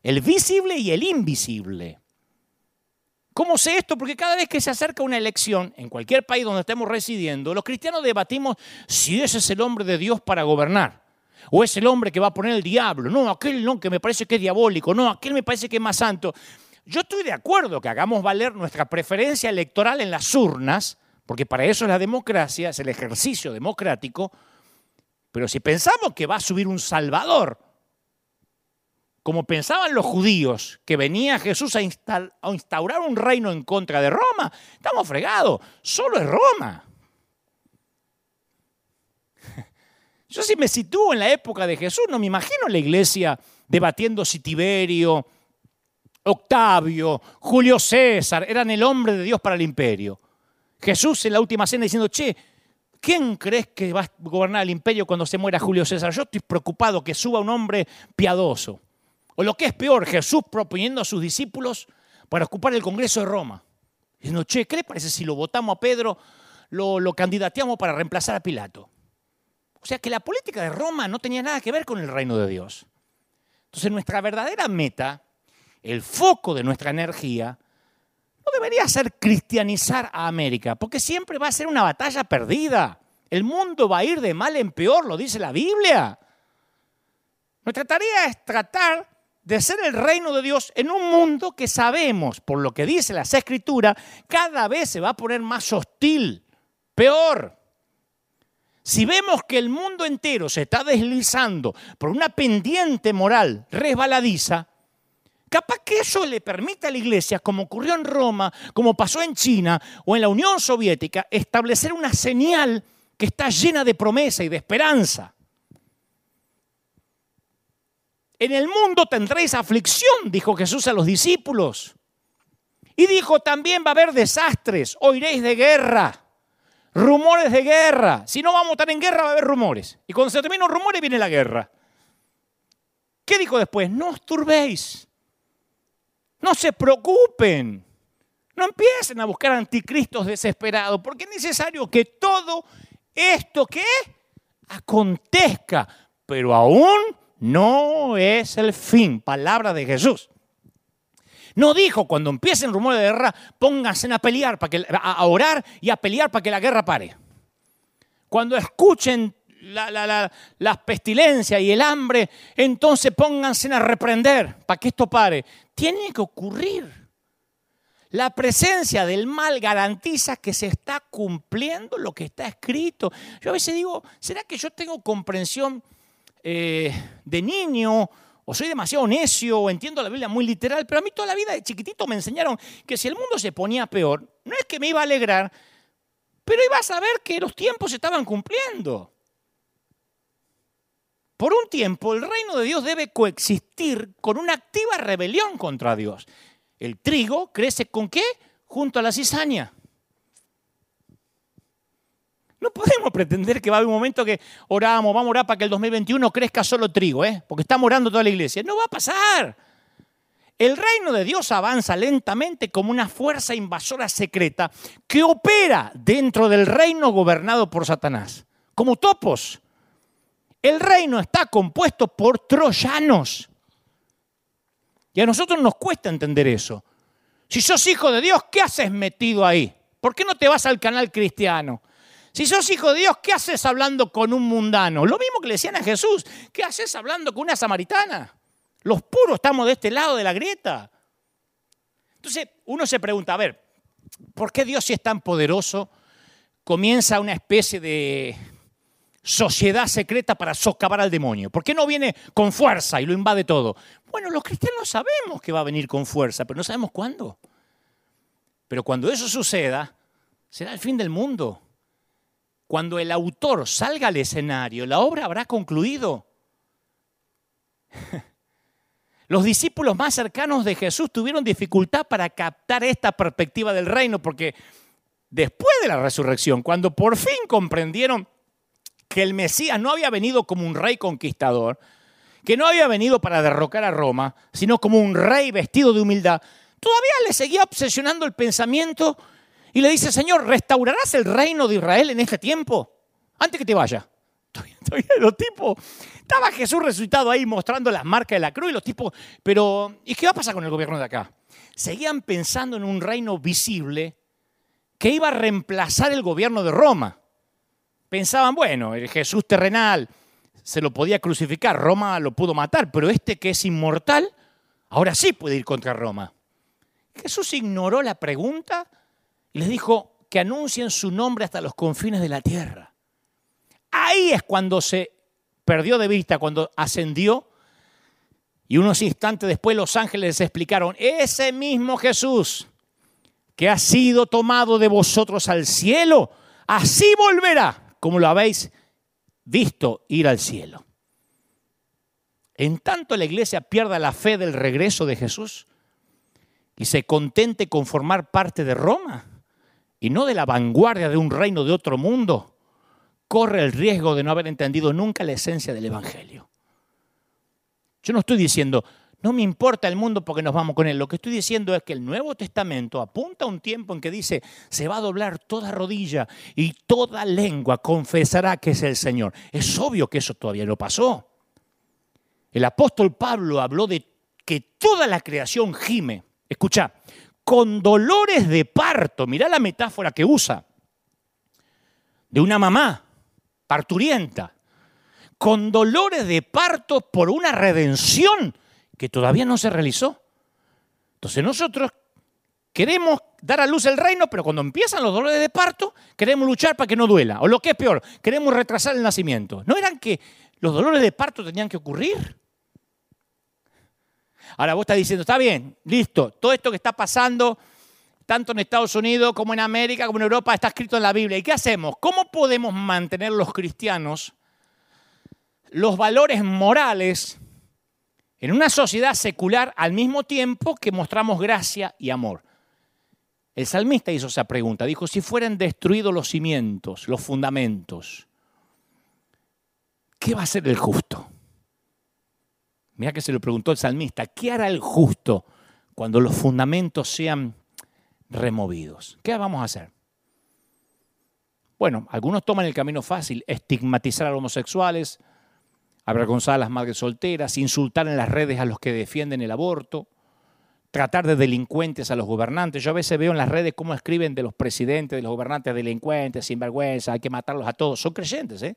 el visible y el invisible. ¿Cómo sé esto? Porque cada vez que se acerca una elección, en cualquier país donde estemos residiendo, los cristianos debatimos si ese es el hombre de Dios para gobernar. O es el hombre que va a poner el diablo. No, aquel no, que me parece que es diabólico. No, aquel me parece que es más santo. Yo estoy de acuerdo que hagamos valer nuestra preferencia electoral en las urnas, porque para eso es la democracia, es el ejercicio democrático, pero si pensamos que va a subir un Salvador, como pensaban los judíos, que venía Jesús a, instaurar un reino en contra de Roma, estamos fregados. Solo es Roma. Yo si me sitúo en la época de Jesús, no me imagino la iglesia debatiendo si Tiberio, Octavio, Julio César eran el hombre de Dios para el imperio. Jesús en la última cena diciendo, che, ¿Quién crees que va a gobernar el imperio cuando se muera Julio César? Yo estoy preocupado que suba un hombre piadoso. O lo que es peor, Jesús proponiendo a sus discípulos para ocupar el Congreso de Roma. Diciendo, che, ¿qué le parece si lo votamos a Pedro, lo, lo candidateamos para reemplazar a Pilato? O sea que la política de Roma no tenía nada que ver con el reino de Dios. Entonces nuestra verdadera meta, el foco de nuestra energía, no debería ser cristianizar a América, porque siempre va a ser una batalla perdida. El mundo va a ir de mal en peor, lo dice la Biblia. Nuestra tarea es tratar de ser el reino de Dios en un mundo que sabemos, por lo que dice las escrituras, cada vez se va a poner más hostil, peor. Si vemos que el mundo entero se está deslizando por una pendiente moral resbaladiza, Capaz que eso le permite a la iglesia, como ocurrió en Roma, como pasó en China o en la Unión Soviética, establecer una señal que está llena de promesa y de esperanza. En el mundo tendréis aflicción, dijo Jesús a los discípulos. Y dijo, también va a haber desastres, oiréis de guerra, rumores de guerra. Si no vamos a estar en guerra, va a haber rumores. Y cuando se terminan los rumores, viene la guerra. ¿Qué dijo después? No os turbéis. No se preocupen. No empiecen a buscar anticristos desesperados, porque es necesario que todo esto que acontezca, pero aún no es el fin. Palabra de Jesús. No dijo cuando empiecen rumores de guerra, pónganse a pelear, para a orar y a pelear para que la guerra pare. Cuando escuchen las pestilencias y el hambre, entonces pónganse a reprender para que esto pare. Tiene que ocurrir. La presencia del mal garantiza que se está cumpliendo lo que está escrito. Yo a veces digo, ¿será que yo tengo comprensión eh, de niño? ¿O soy demasiado necio? ¿O entiendo la Biblia muy literal? Pero a mí toda la vida de chiquitito me enseñaron que si el mundo se ponía peor, no es que me iba a alegrar, pero iba a saber que los tiempos se estaban cumpliendo. Por un tiempo el reino de Dios debe coexistir con una activa rebelión contra Dios. El trigo crece con qué? Junto a la cizaña. No podemos pretender que va a haber un momento que oramos, vamos a orar para que el 2021 crezca solo trigo, ¿eh? porque está morando toda la iglesia. No va a pasar. El reino de Dios avanza lentamente como una fuerza invasora secreta que opera dentro del reino gobernado por Satanás, como topos. El reino está compuesto por troyanos. Y a nosotros nos cuesta entender eso. Si sos hijo de Dios, ¿qué haces metido ahí? ¿Por qué no te vas al canal cristiano? Si sos hijo de Dios, ¿qué haces hablando con un mundano? Lo mismo que le decían a Jesús, ¿qué haces hablando con una samaritana? Los puros estamos de este lado de la grieta. Entonces uno se pregunta, a ver, ¿por qué Dios si es tan poderoso comienza una especie de sociedad secreta para socavar al demonio? ¿Por qué no viene con fuerza y lo invade todo? Bueno, los cristianos sabemos que va a venir con fuerza, pero no sabemos cuándo. Pero cuando eso suceda, será el fin del mundo. Cuando el autor salga al escenario, la obra habrá concluido. [LAUGHS] Los discípulos más cercanos de Jesús tuvieron dificultad para captar esta perspectiva del reino, porque después de la resurrección, cuando por fin comprendieron que el Mesías no había venido como un rey conquistador, que no había venido para derrocar a Roma, sino como un rey vestido de humildad, todavía le seguía obsesionando el pensamiento y le dice, Señor, ¿restaurarás el reino de Israel en este tiempo? Antes que te vaya. [LAUGHS] Todavía los tipos, estaba Jesús resucitado ahí mostrando las marcas de la cruz y los tipos, pero ¿y qué va a pasar con el gobierno de acá? Seguían pensando en un reino visible que iba a reemplazar el gobierno de Roma pensaban, bueno, el Jesús terrenal se lo podía crucificar, Roma lo pudo matar, pero este que es inmortal, ahora sí puede ir contra Roma. Jesús ignoró la pregunta y les dijo que anuncien su nombre hasta los confines de la tierra. Ahí es cuando se perdió de vista, cuando ascendió, y unos instantes después los ángeles les explicaron, ese mismo Jesús que ha sido tomado de vosotros al cielo, así volverá como lo habéis visto ir al cielo. En tanto la iglesia pierda la fe del regreso de Jesús y se contente con formar parte de Roma y no de la vanguardia de un reino de otro mundo, corre el riesgo de no haber entendido nunca la esencia del Evangelio. Yo no estoy diciendo, no me importa el mundo porque nos vamos con él. Lo que estoy diciendo es que el Nuevo Testamento apunta a un tiempo en que dice, se va a doblar toda rodilla y toda lengua confesará que es el Señor. Es obvio que eso todavía no pasó. El apóstol Pablo habló de que toda la creación gime. Escucha, con dolores de parto. Mirá la metáfora que usa. De una mamá parturienta. Con dolores de parto por una redención que todavía no se realizó. Entonces nosotros queremos dar a luz el reino, pero cuando empiezan los dolores de parto, queremos luchar para que no duela. O lo que es peor, queremos retrasar el nacimiento. ¿No eran que los dolores de parto tenían que ocurrir? Ahora vos estás diciendo, está bien, listo, todo esto que está pasando, tanto en Estados Unidos como en América, como en Europa, está escrito en la Biblia. ¿Y qué hacemos? ¿Cómo podemos mantener los cristianos los valores morales en una sociedad secular al mismo tiempo que mostramos gracia y amor. El salmista hizo esa pregunta, dijo, si fueran destruidos los cimientos, los fundamentos, ¿qué va a hacer el justo? Mira que se lo preguntó el salmista, ¿qué hará el justo cuando los fundamentos sean removidos? ¿Qué vamos a hacer? Bueno, algunos toman el camino fácil, estigmatizar a los homosexuales, avergonzar a las madres solteras, insultar en las redes a los que defienden el aborto, tratar de delincuentes a los gobernantes. Yo a veces veo en las redes cómo escriben de los presidentes, de los gobernantes delincuentes, sinvergüenza, hay que matarlos a todos. Son creyentes, ¿eh?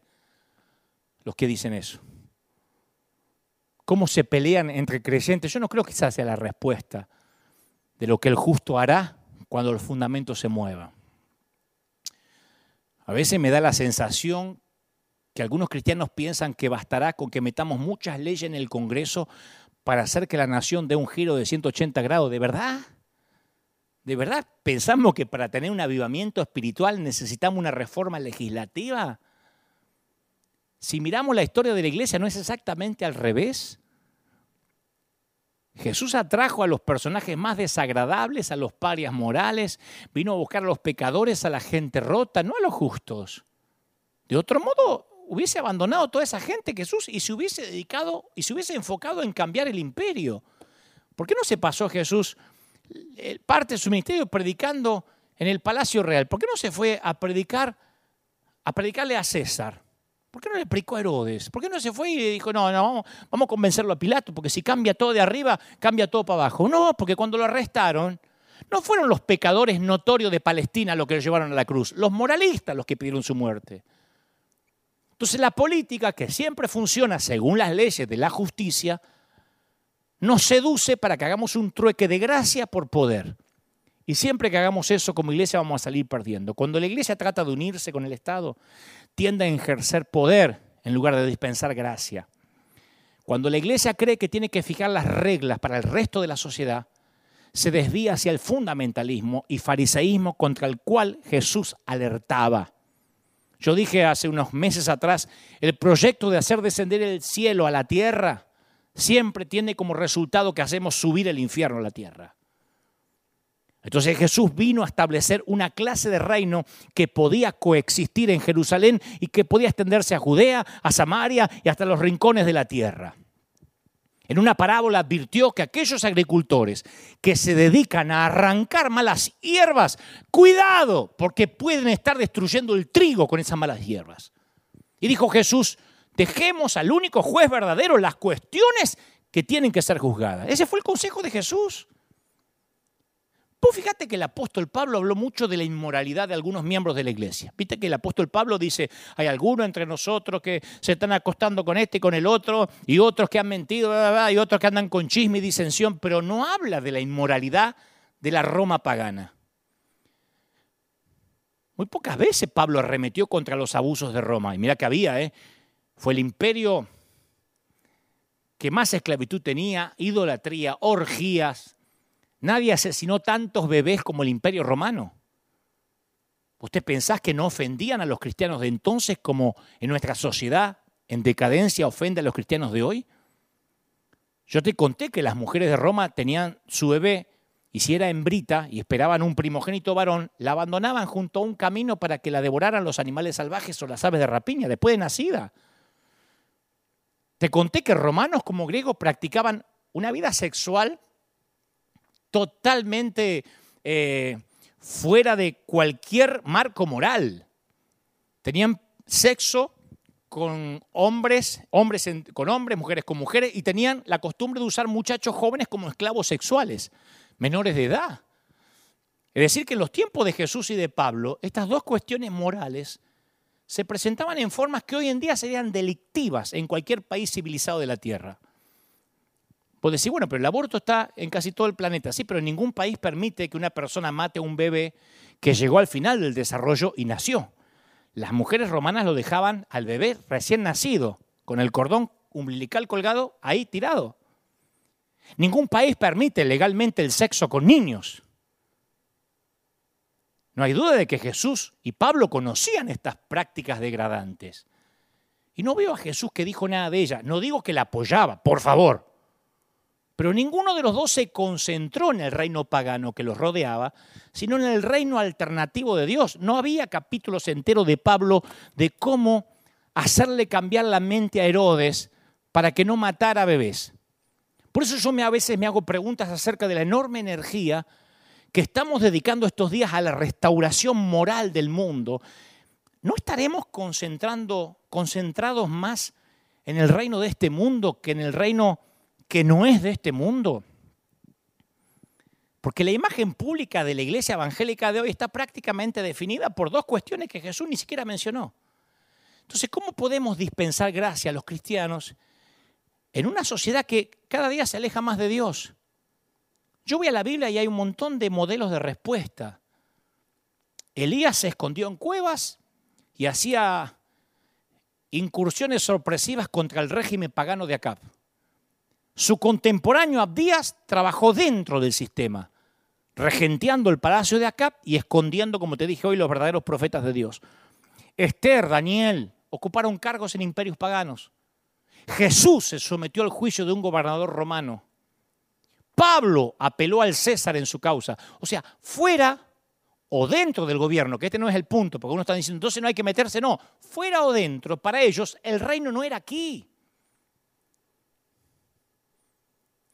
Los que dicen eso. Cómo se pelean entre creyentes. Yo no creo que esa sea la respuesta de lo que el justo hará cuando los fundamentos se muevan. A veces me da la sensación que algunos cristianos piensan que bastará con que metamos muchas leyes en el Congreso para hacer que la nación dé un giro de 180 grados. ¿De verdad? ¿De verdad pensamos que para tener un avivamiento espiritual necesitamos una reforma legislativa? Si miramos la historia de la iglesia, ¿no es exactamente al revés? Jesús atrajo a los personajes más desagradables, a los parias morales, vino a buscar a los pecadores, a la gente rota, no a los justos. De otro modo, hubiese abandonado toda esa gente Jesús y se hubiese dedicado y se hubiese enfocado en cambiar el imperio. ¿Por qué no se pasó Jesús eh, parte de su ministerio predicando en el palacio real? ¿Por qué no se fue a predicar a predicarle a César? ¿Por qué no le predicó a Herodes? ¿Por qué no se fue y dijo, no, no, vamos a convencerlo a Pilato, porque si cambia todo de arriba, cambia todo para abajo? No, porque cuando lo arrestaron, no fueron los pecadores notorios de Palestina los que lo llevaron a la cruz, los moralistas los que pidieron su muerte. Entonces la política, que siempre funciona según las leyes de la justicia, nos seduce para que hagamos un trueque de gracia por poder. Y siempre que hagamos eso como iglesia vamos a salir perdiendo. Cuando la iglesia trata de unirse con el Estado, tiende a ejercer poder en lugar de dispensar gracia. Cuando la iglesia cree que tiene que fijar las reglas para el resto de la sociedad, se desvía hacia el fundamentalismo y fariseísmo contra el cual Jesús alertaba. Yo dije hace unos meses atrás, el proyecto de hacer descender el cielo a la tierra siempre tiene como resultado que hacemos subir el infierno a la tierra. Entonces Jesús vino a establecer una clase de reino que podía coexistir en Jerusalén y que podía extenderse a Judea, a Samaria y hasta los rincones de la tierra. En una parábola advirtió que aquellos agricultores que se dedican a arrancar malas hierbas, cuidado, porque pueden estar destruyendo el trigo con esas malas hierbas. Y dijo Jesús, dejemos al único juez verdadero las cuestiones que tienen que ser juzgadas. Ese fue el consejo de Jesús. Pues fíjate que el apóstol Pablo habló mucho de la inmoralidad de algunos miembros de la iglesia. Viste que el apóstol Pablo dice, hay algunos entre nosotros que se están acostando con este y con el otro, y otros que han mentido, y otros que andan con chisme y disensión, pero no habla de la inmoralidad de la Roma pagana. Muy pocas veces Pablo arremetió contra los abusos de Roma. Y mira que había, ¿eh? Fue el imperio que más esclavitud tenía, idolatría, orgías, Nadie asesinó tantos bebés como el imperio romano. ¿Usted pensás que no ofendían a los cristianos de entonces como en nuestra sociedad en decadencia ofende a los cristianos de hoy? Yo te conté que las mujeres de Roma tenían su bebé y si era hembrita y esperaban un primogénito varón, la abandonaban junto a un camino para que la devoraran los animales salvajes o las aves de rapiña después de nacida. Te conté que romanos como griegos practicaban una vida sexual totalmente eh, fuera de cualquier marco moral. Tenían sexo con hombres, hombres con hombres, mujeres con mujeres, y tenían la costumbre de usar muchachos jóvenes como esclavos sexuales, menores de edad. Es decir, que en los tiempos de Jesús y de Pablo, estas dos cuestiones morales se presentaban en formas que hoy en día serían delictivas en cualquier país civilizado de la tierra. Puede decir, bueno, pero el aborto está en casi todo el planeta, sí, pero ningún país permite que una persona mate a un bebé que llegó al final del desarrollo y nació. Las mujeres romanas lo dejaban al bebé recién nacido, con el cordón umbilical colgado ahí tirado. Ningún país permite legalmente el sexo con niños. No hay duda de que Jesús y Pablo conocían estas prácticas degradantes. Y no veo a Jesús que dijo nada de ella. No digo que la apoyaba, por favor. Pero ninguno de los dos se concentró en el reino pagano que los rodeaba, sino en el reino alternativo de Dios. No había capítulos enteros de Pablo de cómo hacerle cambiar la mente a Herodes para que no matara bebés. Por eso yo me, a veces me hago preguntas acerca de la enorme energía que estamos dedicando estos días a la restauración moral del mundo, ¿no estaremos concentrando, concentrados más en el reino de este mundo que en el reino que no es de este mundo? Porque la imagen pública de la iglesia evangélica de hoy está prácticamente definida por dos cuestiones que Jesús ni siquiera mencionó. Entonces, ¿cómo podemos dispensar gracia a los cristianos en una sociedad que cada día se aleja más de Dios? Yo voy a la Biblia y hay un montón de modelos de respuesta. Elías se escondió en cuevas y hacía incursiones sorpresivas contra el régimen pagano de Acab. Su contemporáneo Abdías trabajó dentro del sistema, regenteando el palacio de Acab y escondiendo, como te dije hoy, los verdaderos profetas de Dios. Esther, Daniel, ocuparon cargos en imperios paganos. Jesús se sometió al juicio de un gobernador romano. Pablo apeló al César en su causa. O sea, fuera o dentro del gobierno, que este no es el punto, porque uno está diciendo, entonces no hay que meterse, no, fuera o dentro, para ellos el reino no era aquí.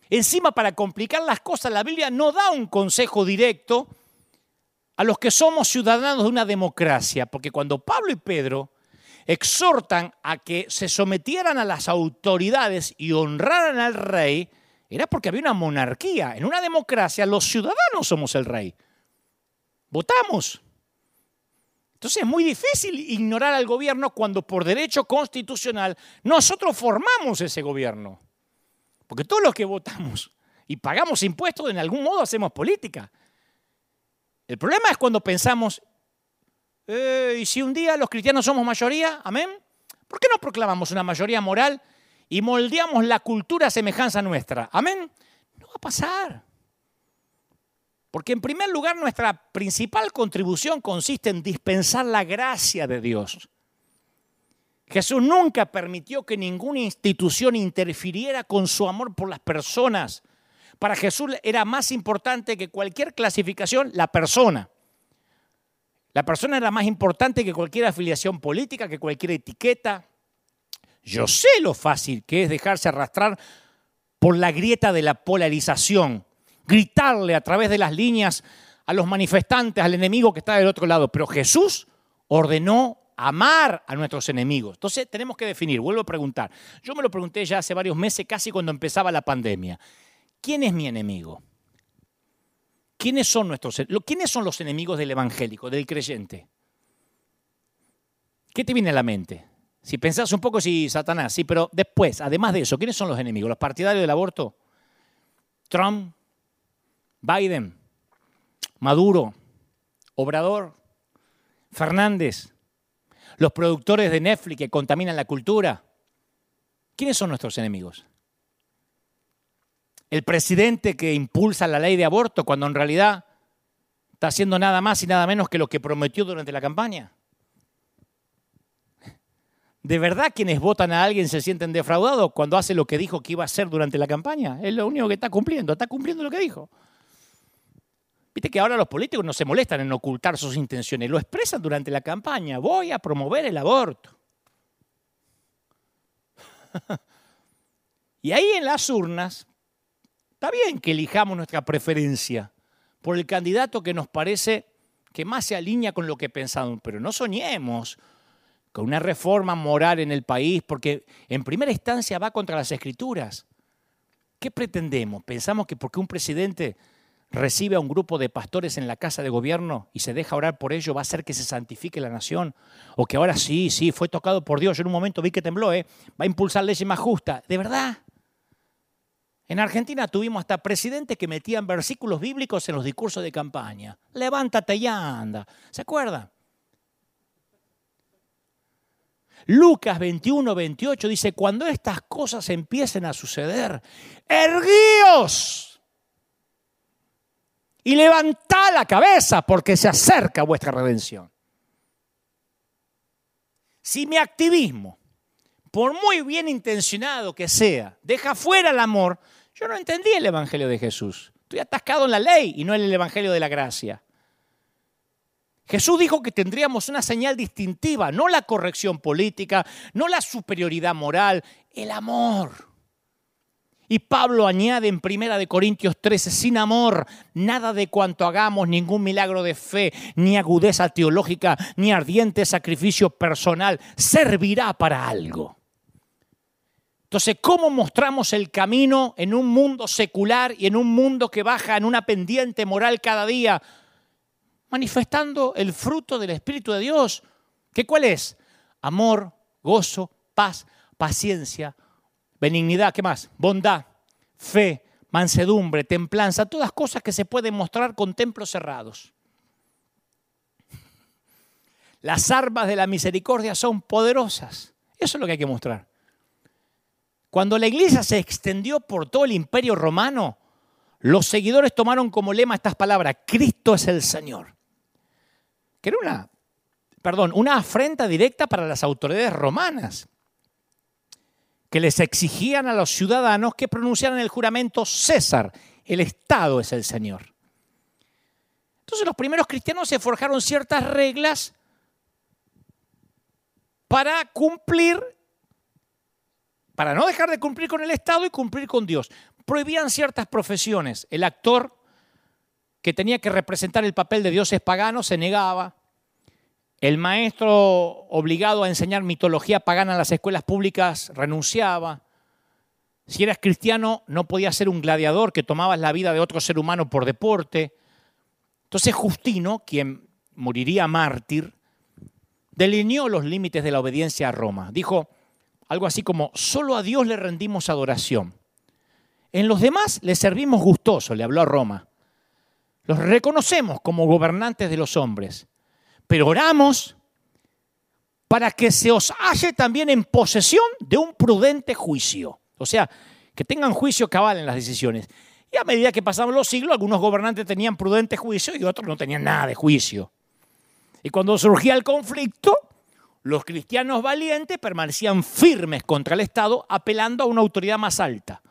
Encima, para complicar las cosas, la Biblia no da un consejo directo a los que somos ciudadanos de una democracia, porque cuando Pablo y Pedro exhortan a que se sometieran a las autoridades y honraran al rey, era porque había una monarquía. En una democracia los ciudadanos somos el rey. Votamos. Entonces es muy difícil ignorar al gobierno cuando por derecho constitucional nosotros formamos ese gobierno. Porque todos los que votamos y pagamos impuestos, en algún modo hacemos política. El problema es cuando pensamos, ¿y si un día los cristianos somos mayoría? Amén. ¿Por qué no proclamamos una mayoría moral y moldeamos la cultura a semejanza nuestra? Amén. No va a pasar. Porque en primer lugar nuestra principal contribución consiste en dispensar la gracia de Dios. Jesús nunca permitió que ninguna institución interfiriera con su amor por las personas. Para Jesús era más importante que cualquier clasificación la persona. La persona era más importante que cualquier afiliación política, que cualquier etiqueta. Yo sé lo fácil que es dejarse arrastrar por la grieta de la polarización, gritarle a través de las líneas a los manifestantes, al enemigo que está del otro lado. Pero Jesús ordenó amar a nuestros enemigos. Entonces tenemos que definir, vuelvo a preguntar. Yo me lo pregunté ya hace varios meses, casi cuando empezaba la pandemia. ¿Quién es mi enemigo? ¿Quiénes son, nuestros, ¿Quiénes son los enemigos del evangélico, del creyente? ¿Qué te viene a la mente? Si pensás un poco, sí, Satanás, sí, pero después, además de eso, ¿quiénes son los enemigos? ¿Los partidarios del aborto? Trump, Biden, Maduro, Obrador, Fernández, los productores de Netflix que contaminan la cultura. ¿Quiénes son nuestros enemigos? El presidente que impulsa la ley de aborto cuando en realidad está haciendo nada más y nada menos que lo que prometió durante la campaña. ¿De verdad quienes votan a alguien se sienten defraudados cuando hace lo que dijo que iba a hacer durante la campaña? Es lo único que está cumpliendo, está cumpliendo lo que dijo. Viste que ahora los políticos no se molestan en ocultar sus intenciones, lo expresan durante la campaña. Voy a promover el aborto. [LAUGHS] y ahí en las urnas, está bien que elijamos nuestra preferencia por el candidato que nos parece que más se alinea con lo que pensamos, pero no soñemos con una reforma moral en el país, porque en primera instancia va contra las escrituras. ¿Qué pretendemos? Pensamos que porque un presidente recibe a un grupo de pastores en la casa de gobierno y se deja orar por ello, va a hacer que se santifique la nación. O que ahora sí, sí, fue tocado por Dios. Yo en un momento vi que tembló, ¿eh? va a impulsar leyes más justas. ¿De verdad? En Argentina tuvimos hasta presidentes que metían versículos bíblicos en los discursos de campaña. Levántate y anda. ¿Se acuerdan? Lucas 21, 28 dice, cuando estas cosas empiecen a suceder, erguíos y levantad la cabeza porque se acerca vuestra redención. Si mi activismo, por muy bien intencionado que sea, deja fuera el amor, yo no entendí el Evangelio de Jesús. Estoy atascado en la ley y no en el Evangelio de la gracia. Jesús dijo que tendríamos una señal distintiva, no la corrección política, no la superioridad moral, el amor. Y Pablo añade en Primera de Corintios 13, sin amor, nada de cuanto hagamos, ningún milagro de fe, ni agudeza teológica, ni ardiente sacrificio personal, servirá para algo. Entonces, ¿cómo mostramos el camino en un mundo secular y en un mundo que baja en una pendiente moral cada día? Manifestando el fruto del Espíritu de Dios. ¿Qué cuál es? Amor, gozo, paz, paciencia, benignidad, ¿qué más? Bondad, fe, mansedumbre, templanza, todas cosas que se pueden mostrar con templos cerrados. Las armas de la misericordia son poderosas. Eso es lo que hay que mostrar. Cuando la iglesia se extendió por todo el imperio romano, los seguidores tomaron como lema estas palabras, Cristo es el Señor. Que era una, perdón, una afrenta directa para las autoridades romanas que les exigían a los ciudadanos que pronunciaran el juramento César, el Estado es el Señor. Entonces los primeros cristianos se forjaron ciertas reglas para cumplir, para no dejar de cumplir con el Estado y cumplir con Dios. Prohibían ciertas profesiones. El actor que tenía que representar el papel de dioses paganos se negaba. El maestro obligado a enseñar mitología pagana en las escuelas públicas renunciaba. Si eras cristiano, no podías ser un gladiador que tomabas la vida de otro ser humano por deporte. Entonces Justino, quien moriría mártir, delineó los límites de la obediencia a Roma. Dijo algo así como, solo a Dios le rendimos adoración. En los demás le servimos gustoso, le habló a Roma. Los reconocemos como gobernantes de los hombres pero oramos para que se os halle también en posesión de un prudente juicio. O sea, que tengan juicio cabal en las decisiones. Y a medida que pasaban los siglos, algunos gobernantes tenían prudente juicio y otros no tenían nada de juicio. Y cuando surgía el conflicto, los cristianos valientes permanecían firmes contra el Estado, apelando a una autoridad más alta.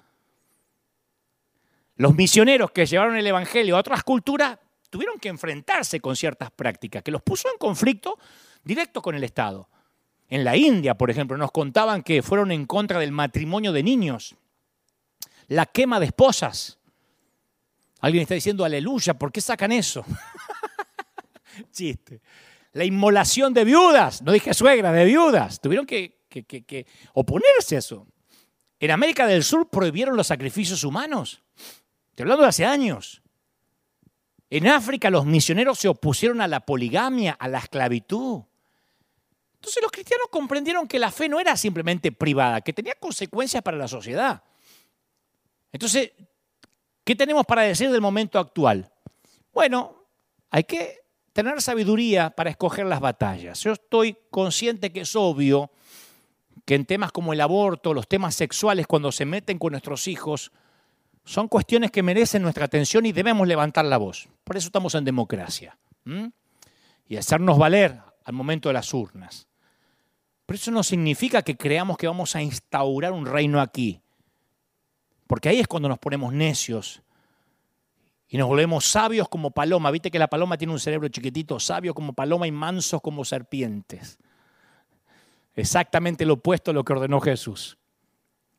Los misioneros que llevaron el Evangelio a otras culturas tuvieron que enfrentarse con ciertas prácticas que los puso en conflicto directo con el Estado. En la India, por ejemplo, nos contaban que fueron en contra del matrimonio de niños, la quema de esposas. Alguien está diciendo aleluya, ¿por qué sacan eso? [LAUGHS] Chiste. La inmolación de viudas, no dije suegra, de viudas. Tuvieron que, que oponerse a eso. En América del Sur prohibieron los sacrificios humanos. Estoy hablando de hace años. En África los misioneros se opusieron a la poligamia, a la esclavitud. Entonces los cristianos comprendieron que la fe no era simplemente privada, que tenía consecuencias para la sociedad. Entonces, ¿qué tenemos para decir del momento actual? Bueno, hay que tener sabiduría para escoger las batallas. Yo estoy consciente que es obvio que en temas como el aborto, los temas sexuales, cuando se meten con nuestros hijos, son cuestiones que merecen nuestra atención y debemos levantar la voz. Por eso estamos en democracia. Y hacernos valer al momento de las urnas. Pero eso no significa que creamos que vamos a instaurar un reino aquí. Porque ahí es cuando nos ponemos necios y nos volvemos sabios como paloma. Viste que la paloma tiene un cerebro chiquitito, sabio como paloma y mansos como serpientes. Exactamente lo opuesto a lo que ordenó Jesús.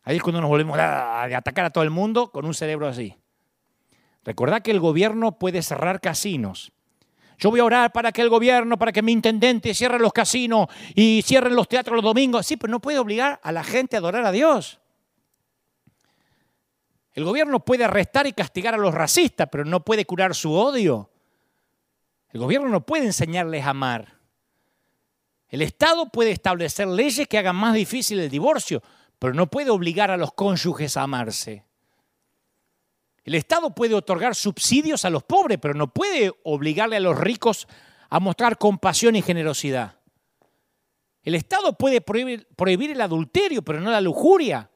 Ahí es cuando nos volvemos a atacar a todo el mundo con un cerebro así. Recordad que el gobierno puede cerrar casinos. Yo voy a orar para que el gobierno, para que mi intendente cierre los casinos y cierren los teatros los domingos. Sí, pero no puede obligar a la gente a adorar a Dios. El gobierno puede arrestar y castigar a los racistas, pero no puede curar su odio. El gobierno no puede enseñarles a amar. El Estado puede establecer leyes que hagan más difícil el divorcio, pero no puede obligar a los cónyuges a amarse. El Estado puede otorgar subsidios a los pobres, pero no puede obligarle a los ricos a mostrar compasión y generosidad. El Estado puede prohibir, prohibir, el adulterio, pero no la lujuria.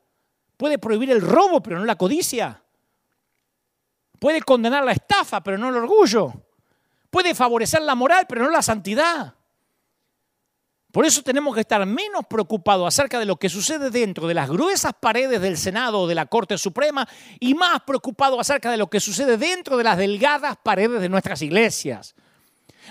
Puede prohibir el robo, pero no la codicia. Puede condenar la estafa, pero no el orgullo. Puede favorecer la moral, pero no la santidad. Por eso tenemos que estar menos preocupados acerca de lo que sucede dentro de las gruesas paredes del Senado o de la Corte Suprema y más preocupados acerca de lo que sucede dentro de las delgadas paredes de nuestras iglesias.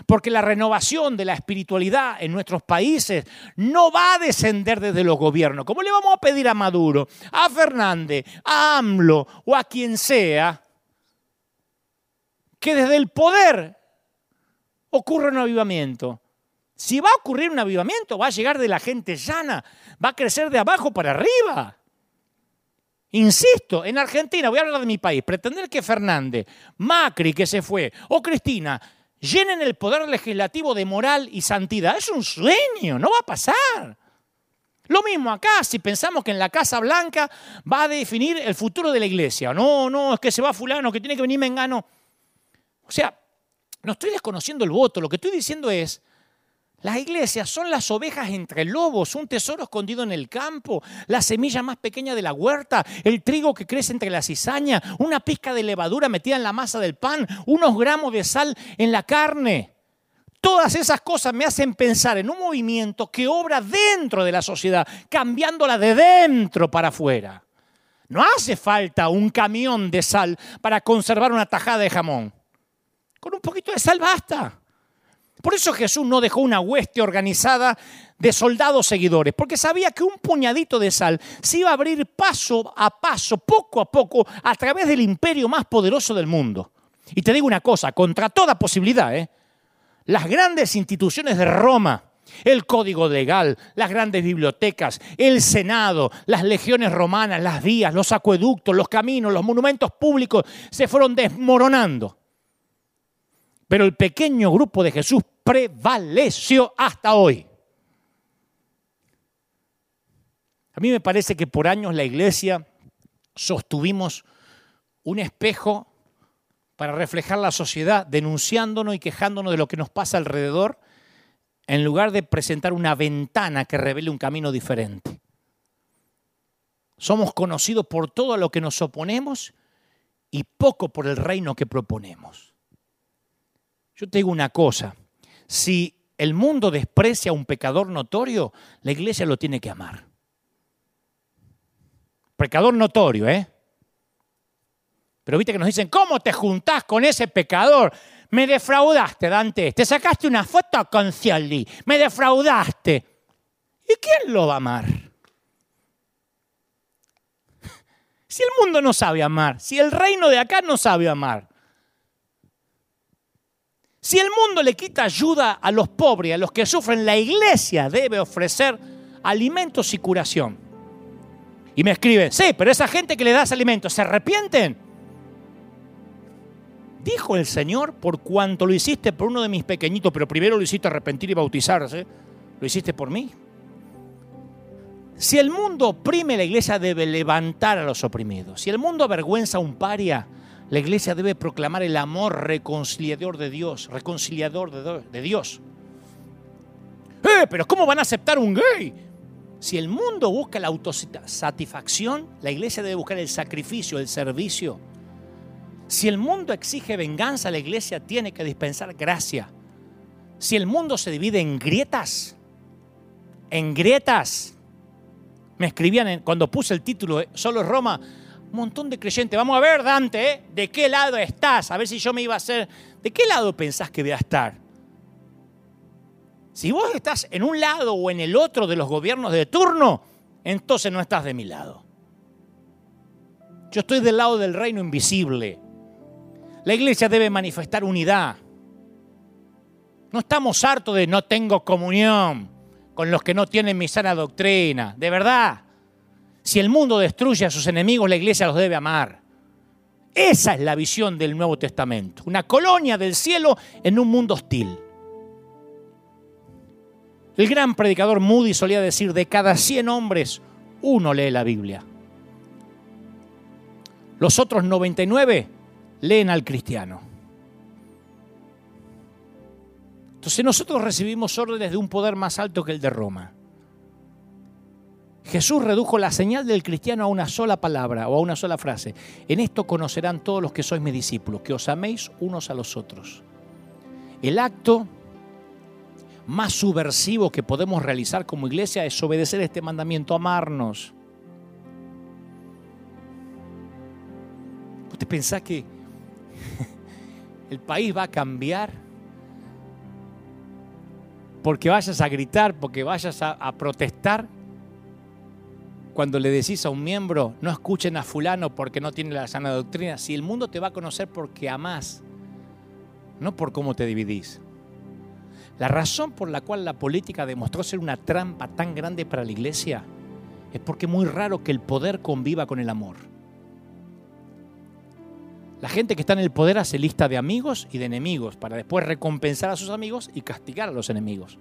Porque la renovación de la espiritualidad en nuestros países no va a descender desde los gobiernos. ¿Cómo le vamos a pedir a Maduro, a Fernández, a AMLO o a quien sea que desde el poder ocurra un avivamiento? Si va a ocurrir un avivamiento, va a llegar de la gente llana, va a crecer de abajo para arriba. Insisto, en Argentina, voy a hablar de mi país, pretender que Fernández, Macri que se fue, o Cristina, llenen el poder legislativo de moral y santidad, es un sueño, no va a pasar. Lo mismo acá, si pensamos que en la Casa Blanca va a definir el futuro de la iglesia. No, no, es que se va fulano, que tiene que venir Mengano. O sea, no estoy desconociendo el voto, lo que estoy diciendo es, las iglesias son las ovejas entre lobos, un tesoro escondido en el campo, la semilla más pequeña de la huerta, el trigo que crece entre la cizaña, una pizca de levadura metida en la masa del pan, unos gramos de sal en la carne. Todas esas cosas me hacen pensar en un movimiento que obra dentro de la sociedad, cambiándola de dentro para afuera. No hace falta un camión de sal para conservar una tajada de jamón. Con un poquito de sal basta. Por eso Jesús no dejó una hueste organizada de soldados seguidores, porque sabía que un puñadito de sal se iba a abrir paso a paso, poco a poco, a través del imperio más poderoso del mundo. Y te digo una cosa, contra toda posibilidad, ¿eh? las grandes instituciones de Roma, el código legal, las grandes bibliotecas, el Senado, las legiones romanas, las vías, los acueductos, los caminos, los monumentos públicos se fueron desmoronando. Pero el pequeño grupo de Jesús prevaleció hasta hoy. A mí me parece que por años la iglesia sostuvimos un espejo para reflejar la sociedad, denunciándonos y quejándonos de lo que nos pasa alrededor, en lugar de presentar una ventana que revele un camino diferente. Somos conocidos por todo a lo que nos oponemos y poco por el reino que proponemos. Yo te digo una cosa, si el mundo desprecia a un pecador notorio, la iglesia lo tiene que amar. Pecador notorio, ¿eh? Pero viste que nos dicen, ¿cómo te juntás con ese pecador? Me defraudaste, Dante. Te sacaste una foto con Cialdi. Me defraudaste. ¿Y quién lo va a amar? [LAUGHS] Si el mundo no sabe amar, si el reino de acá no sabe amar, si el mundo le quita ayuda a los pobres, a los que sufren, la iglesia debe ofrecer alimentos y curación. Y me escriben, sí, pero esa gente que le das alimentos, ¿se arrepienten? Dijo el Señor, por cuanto lo hiciste por uno de mis pequeñitos, pero primero lo hiciste arrepentir y bautizarse, lo hiciste por mí. Si el mundo oprime, la iglesia debe levantar a los oprimidos. Si el mundo avergüenza a un paria, la iglesia debe proclamar el amor reconciliador de Dios, reconciliador de, Dios. ¡Eh! Pero ¿cómo van a aceptar un gay? Si el mundo busca la autosatisfacción, la iglesia debe buscar el sacrificio, el servicio. Si el mundo exige venganza, la iglesia tiene que dispensar gracia. Si el mundo se divide en grietas, en grietas, me escribían cuando puse el título, eh, solo Roma, un montón de creyentes. Vamos a ver, Dante. ¿de qué lado estás? A ver si yo me iba a hacer. ¿De qué lado pensás que voy a estar? Si vos estás en un lado o en el otro de los gobiernos de turno, entonces no estás de mi lado. Yo estoy del lado del reino invisible. La iglesia debe manifestar unidad. No estamos hartos de no tengo comunión con los que no tienen mi sana doctrina. De verdad. Si el mundo destruye a sus enemigos, la iglesia los debe amar. Esa es la visión del Nuevo Testamento. Una colonia del cielo en un mundo hostil. El gran predicador Moody solía decir, de cada 100 hombres, uno lee la Biblia. Los otros 99 leen al cristiano. Entonces nosotros recibimos órdenes de un poder más alto que el de Roma. Jesús redujo la señal del cristiano a una sola palabra o a una sola frase. En esto conocerán todos los que sois mis discípulos, que os améis unos a los otros. El acto más subversivo que podemos realizar como iglesia es obedecer este mandamiento, amarnos. ¿Usted pensás que [LAUGHS] el país va a cambiar porque vayas a gritar, porque vayas a, a protestar, cuando le decís a un miembro, no escuchen a fulano porque no tiene la sana doctrina, si el mundo te va a conocer porque amás, no por cómo te dividís. La razón por la cual la política demostró ser una trampa tan grande para la iglesia es porque es muy raro que el poder conviva con el amor. La gente que está en el poder hace lista de amigos y de enemigos para después recompensar a sus amigos y castigar a los enemigos.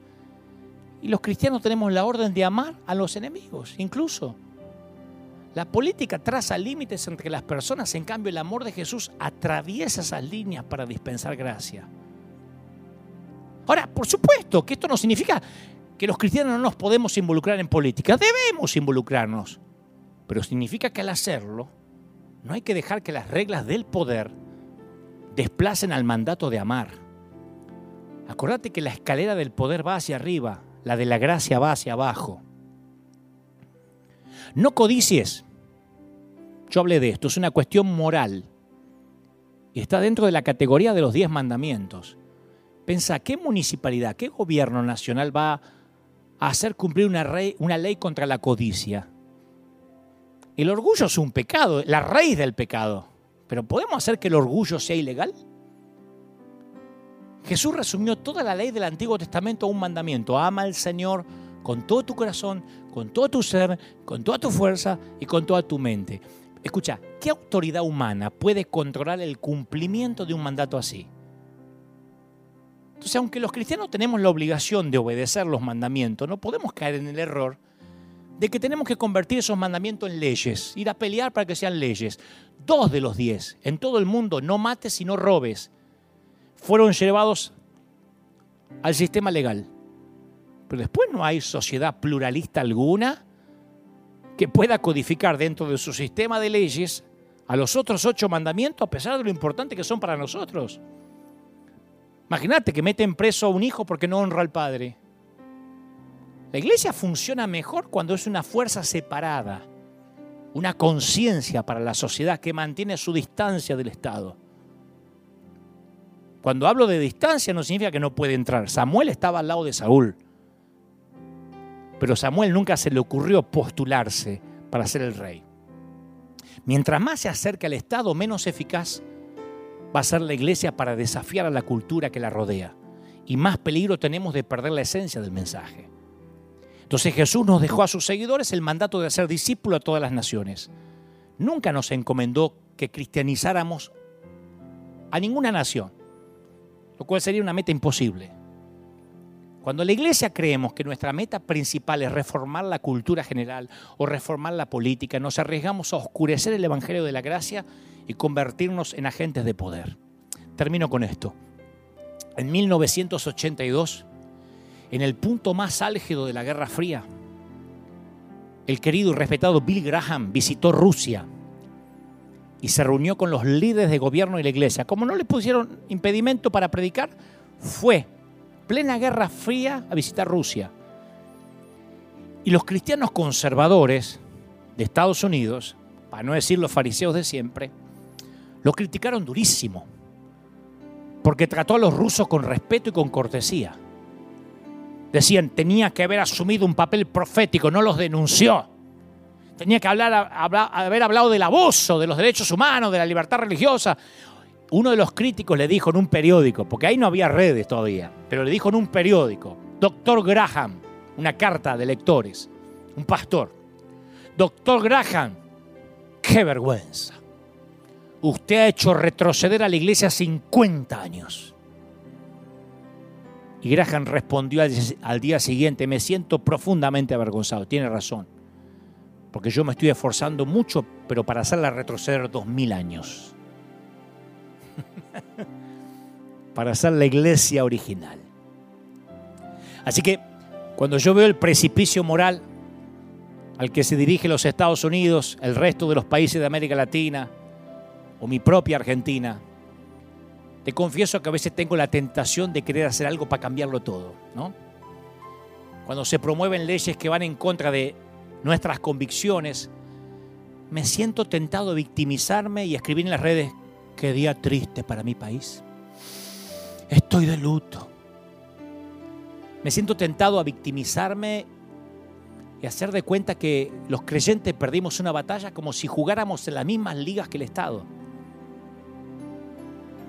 Y los cristianos tenemos la orden de amar a los enemigos, incluso. La política traza límites entre las personas, en cambio el amor de Jesús atraviesa esas líneas para dispensar gracia. Ahora, por supuesto que esto no significa que los cristianos no nos podemos involucrar en política, debemos involucrarnos, pero significa que al hacerlo no hay que dejar que las reglas del poder desplacen al mandato de amar. Acordate que la escalera del poder va hacia arriba, la de la gracia va hacia abajo. No codicies. Yo hablé de esto, es una cuestión moral. Y está dentro de la categoría de los diez mandamientos. Pensa, ¿qué municipalidad, qué gobierno nacional va a hacer cumplir una, una ley contra la codicia? El orgullo es un pecado, la raíz del pecado. Pero ¿podemos hacer que el orgullo sea ilegal? Jesús resumió toda la ley del Antiguo Testamento a un mandamiento. Ama al Señor con todo tu corazón, con todo tu ser, con toda tu fuerza y con toda tu mente. Escucha, ¿qué autoridad humana puede controlar el cumplimiento de un mandato así? Entonces, aunque los cristianos tenemos la obligación de obedecer los mandamientos, no podemos caer en el error de que tenemos que convertir esos mandamientos en leyes, ir a pelear para que sean leyes. Dos de los diez en todo el mundo, no mates y no robes, fueron llevados al sistema legal. Pero después no hay sociedad pluralista alguna que pueda codificar dentro de su sistema de leyes a los otros ocho mandamientos a pesar de lo importante que son para nosotros. Imagínate que meten preso a un hijo porque no honra al padre. La iglesia funciona mejor cuando es una fuerza separada, una conciencia para la sociedad que mantiene su distancia del Estado. Cuando hablo de distancia no significa que no puede entrar. Samuel estaba al lado de Saúl. Pero Samuel nunca se le ocurrió postularse para ser el rey. Mientras más se acerca al Estado, menos eficaz va a ser la iglesia para desafiar a la cultura que la rodea. Y más peligro tenemos de perder la esencia del mensaje. Entonces Jesús nos dejó a sus seguidores el mandato de hacer discípulo a todas las naciones. Nunca nos encomendó que cristianizáramos a ninguna nación, lo cual sería una meta imposible. Cuando la iglesia creemos que nuestra meta principal es reformar la cultura general o reformar la política, nos arriesgamos a oscurecer el Evangelio de la Gracia y convertirnos en agentes de poder. Termino con esto. En 1982, en el punto más álgido de la Guerra Fría, el querido y respetado Bill Graham visitó Rusia y se reunió con los líderes de gobierno y la iglesia. Como no le pusieron impedimento para predicar, fue plena Guerra Fría a visitar Rusia. Y los cristianos conservadores de Estados Unidos, para no decir los fariseos de siempre, lo criticaron durísimo, porque trató a los rusos con respeto y con cortesía. Decían, tenía que haber asumido un papel profético, no los denunció. Tenía que haber hablado del abuso de los derechos humanos, de la libertad religiosa uno de los críticos le dijo en un periódico, porque ahí no había redes todavía, pero le dijo en un periódico, Doctor Graham, una carta de lectores, un pastor, Doctor Graham, qué vergüenza. Usted ha hecho retroceder a la iglesia 50 años. Y Graham respondió al, día siguiente, me siento profundamente avergonzado, tiene razón, porque yo me estoy esforzando mucho, pero para hacerla retroceder dos mil años. [LAUGHS] para ser la iglesia original. Así que cuando yo veo el precipicio moral al que se dirige los Estados Unidos, el resto de los países de América Latina o mi propia Argentina, te confieso que a veces tengo la tentación de querer hacer algo para cambiarlo todo. Cuando se promueven leyes que van en contra de nuestras convicciones, me siento tentado de victimizarme y escribir en las redes Qué día triste para mi país. Estoy de luto. Me siento tentado a victimizarme y hacer de cuenta que los creyentes perdimos una batalla como si jugáramos en las mismas ligas que el Estado.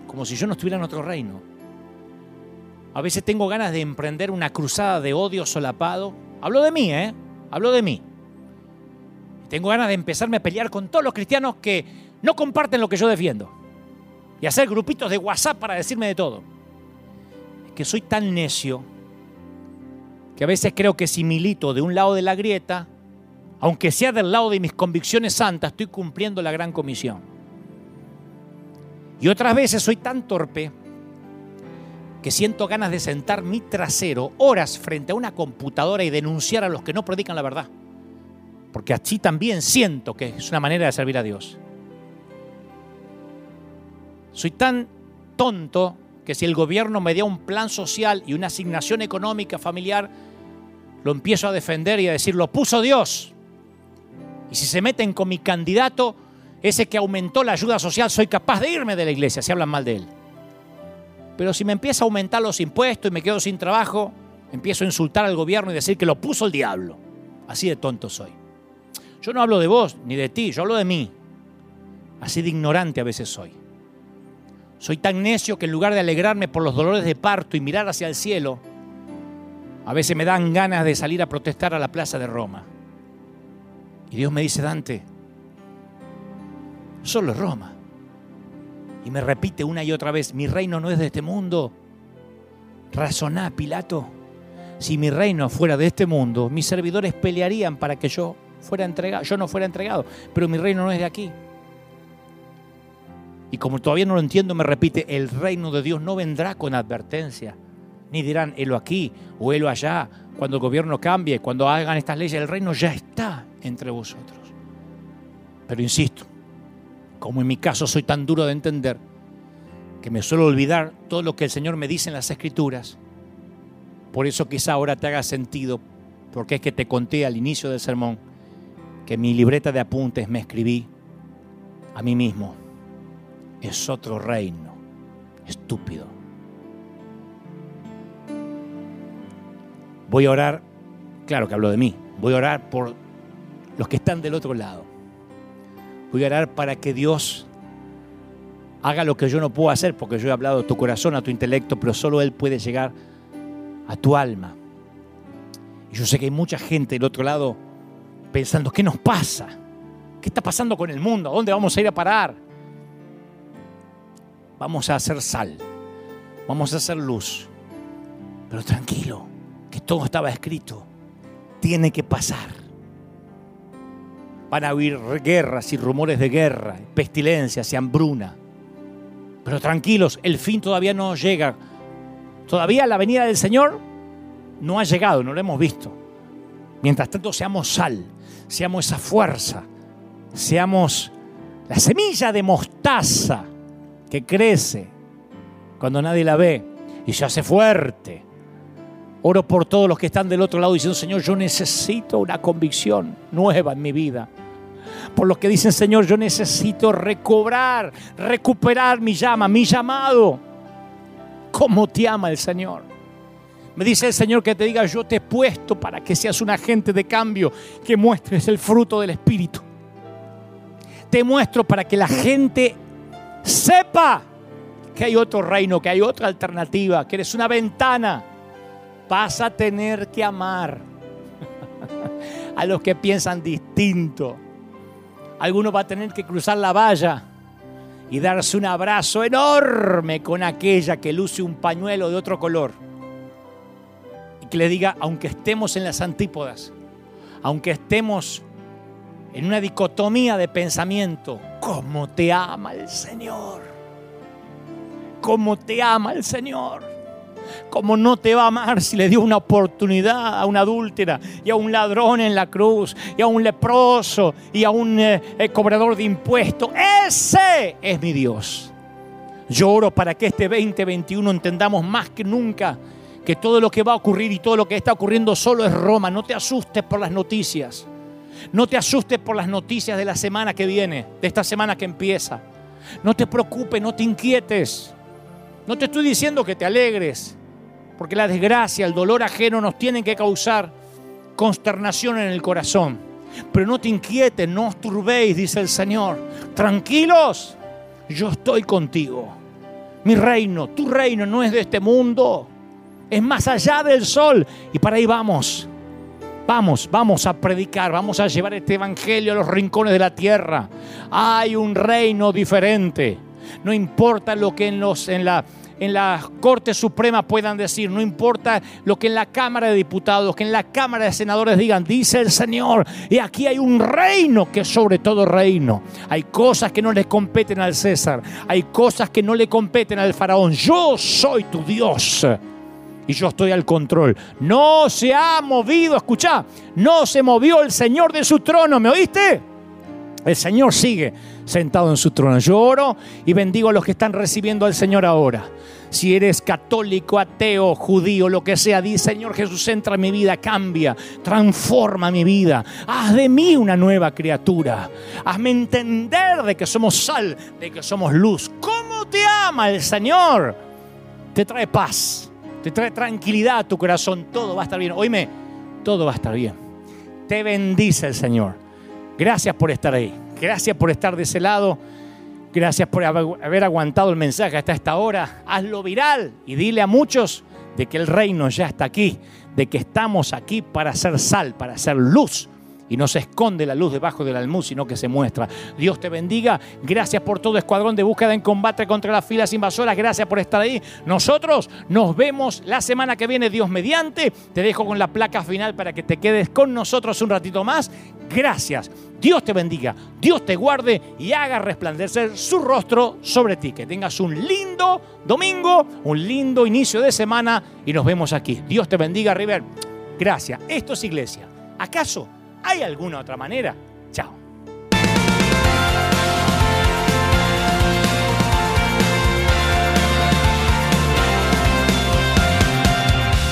Como si yo no estuviera en otro reino. A veces tengo ganas de emprender una cruzada de odio solapado. Hablo de mí, ¿eh? Hablo de mí. Tengo ganas de empezarme a pelear con todos los cristianos que no comparten lo que yo defiendo. Y hacer grupitos de WhatsApp para decirme de todo. Es que soy tan necio que a veces creo que si milito de un lado de la grieta, aunque sea del lado de mis convicciones santas, estoy cumpliendo la gran comisión. Y otras veces soy tan torpe que siento ganas de sentar mi trasero horas frente a una computadora y denunciar a los que no predican la verdad. Porque así también siento que es una manera de servir a Dios. Soy tan tonto que si el gobierno me da un plan social y una asignación económica familiar, lo empiezo a defender y a decir, lo puso Dios. Y si se meten con mi candidato, ese que aumentó la ayuda social, soy capaz de irme de la iglesia si hablan mal de él. Pero si me empieza a aumentar los impuestos y me quedo sin trabajo, empiezo a insultar al gobierno y decir que lo puso el diablo. Así de tonto soy. Yo no hablo de vos ni de ti, yo hablo de mí. Así de ignorante a veces soy. Soy tan necio que en lugar de alegrarme por los dolores de parto y mirar hacia el cielo, a veces me dan ganas de salir a protestar a la plaza de Roma. Y Dios me dice, Dante, solo es Roma. Y me repite una y otra vez, mi reino no es de este mundo. Razoná, Pilato. Si mi reino fuera de este mundo, mis servidores pelearían para que yo fuera entregado, yo no fuera entregado, pero mi reino no es de aquí. Y como todavía no lo entiendo, me repite, el reino de Dios no vendrá con advertencia ni dirán, helo aquí o helo allá. Cuando el gobierno cambie, cuando hagan estas leyes, el reino ya está entre vosotros. Pero insisto, como en mi caso soy tan duro de entender, que me suelo olvidar todo lo que el Señor me dice en las Escrituras, por eso quizá ahora te haga sentido, porque es que te conté al inicio del sermón que mi libreta de apuntes me escribí a mí mismo. Es otro reino, estúpido. Voy a orar, claro que hablo de mí, voy a orar por los que están del otro lado. Voy a orar para que Dios haga lo que yo no puedo hacer, porque yo he hablado a tu corazón, a tu intelecto, pero solo Él puede llegar a tu alma. Y yo sé que hay mucha gente del otro lado pensando, ¿qué nos pasa? ¿Qué está pasando con el mundo? ¿A dónde vamos a ir a parar? Vamos a hacer sal, vamos a hacer luz, pero tranquilo, que todo estaba escrito, tiene que pasar. Van a huir guerras y rumores de guerra, pestilencias y hambruna. Pero tranquilos, el fin todavía no llega. Todavía la venida del Señor no ha llegado, no lo hemos visto. Mientras tanto, seamos sal, seamos esa fuerza, seamos la semilla de mostaza que crece cuando nadie la ve y se hace fuerte Oro por todos los que están del otro lado diciendo, Señor, yo necesito una convicción nueva en mi vida. Por los que dicen, Señor, yo necesito recobrar, recuperar mi llama, mi llamado. ¿Cómo te ama el Señor? Me dice el Señor que te diga, yo te he puesto para que seas un agente de cambio, que muestres el fruto del Espíritu. Te muestro para que la gente sepa que hay otro reino, que hay otra alternativa, que eres una ventana vas a tener que amar [LAUGHS] a los que piensan distinto. Alguno va a tener que cruzar la valla y darse un abrazo enorme con aquella que luce un pañuelo de otro color. Y que le diga, aunque estemos en las antípodas, aunque estemos en una dicotomía de pensamiento, ¿cómo te ama el Señor? ¿Cómo te ama el Señor? ¿Cómo no te va a amar si le dio una oportunidad a una adúltera y a un ladrón en la cruz y a un leproso y a un eh, eh, cobrador de impuestos? Ese es mi Dios. Yo oro para que este 2021 entendamos más que nunca que todo lo que va a ocurrir y todo lo que está ocurriendo solo es Roma. No te asustes por las noticias. No te asustes por las noticias de la semana que viene, de esta semana que empieza. No te preocupes, no te inquietes. No te estoy diciendo que te alegres. porque la desgracia, el dolor ajeno nos tienen que causar consternación en el corazón. Pero no te inquietes, no os turbéis, dice el Señor. Tranquilos, yo estoy contigo. Mi reino, tu reino no es de este mundo, es más allá del sol. Y para ahí vamos. Vamos, vamos a predicar, vamos a llevar este evangelio a los rincones de la tierra. Hay un reino diferente. No importa lo que en, los, en la en la Corte Suprema puedan decir, no importa lo que en la Cámara de Diputados, que en la Cámara de Senadores digan, dice el Señor, y aquí hay un reino que es sobre todo reino. Hay cosas que no le competen al César, hay cosas que no le competen al faraón. Yo soy tu Dios y yo estoy al control. No se ha movido, escucha, no se movió el Señor de su trono, ¿me oíste? El Señor sigue sentado en su trono. Yo oro y bendigo a los que están recibiendo al Señor ahora. Si eres católico, ateo, judío, lo que sea, di Señor Jesús, entra en mi vida, cambia, transforma mi vida. Haz de mí una nueva criatura. Hazme entender de que somos sal, de que somos luz. ¿Cómo te ama el Señor? Te trae paz, te trae tranquilidad a tu corazón. Todo va a estar bien. Oíme, todo va a estar bien. Te bendice el Señor. Gracias por estar ahí. Gracias por estar de ese lado. Gracias por haber aguantado el mensaje hasta esta hora. Hazlo viral y dile a muchos de que el reino ya está aquí, de que estamos aquí para hacer sal, para hacer luz y no se esconde la luz debajo del almud, sino que se muestra. Dios te bendiga. Gracias por todo escuadrón de búsqueda en combate contra las filas invasoras. Gracias por estar ahí. Nosotros nos vemos la semana que viene, Dios mediante. Te dejo con la placa final para que te quedes con nosotros un ratito más. Gracias. Dios te bendiga, Dios te guarde y haga resplandecer su rostro sobre ti. Que tengas un lindo domingo, un lindo inicio de semana y nos vemos aquí. Dios te bendiga, River. Gracias. Esto es iglesia. ¿Acaso ¿Hay alguna otra manera? Chao.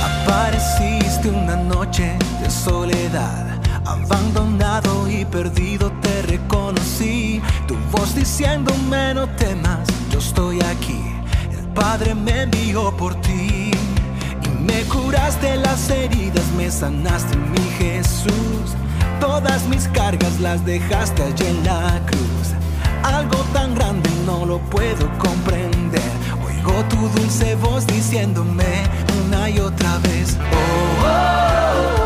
Apareciste una noche de soledad, abandonado y perdido te reconocí. Tu voz diciéndome no temas, yo estoy aquí. El Padre me envió por ti y me curaste las heridas, me sanaste mi Jesús. Todas mis cargas las dejaste allí en la cruz. Algo tan grande no lo puedo comprender. Oigo tu dulce voz diciéndome una y otra vez. oh, oh, oh, oh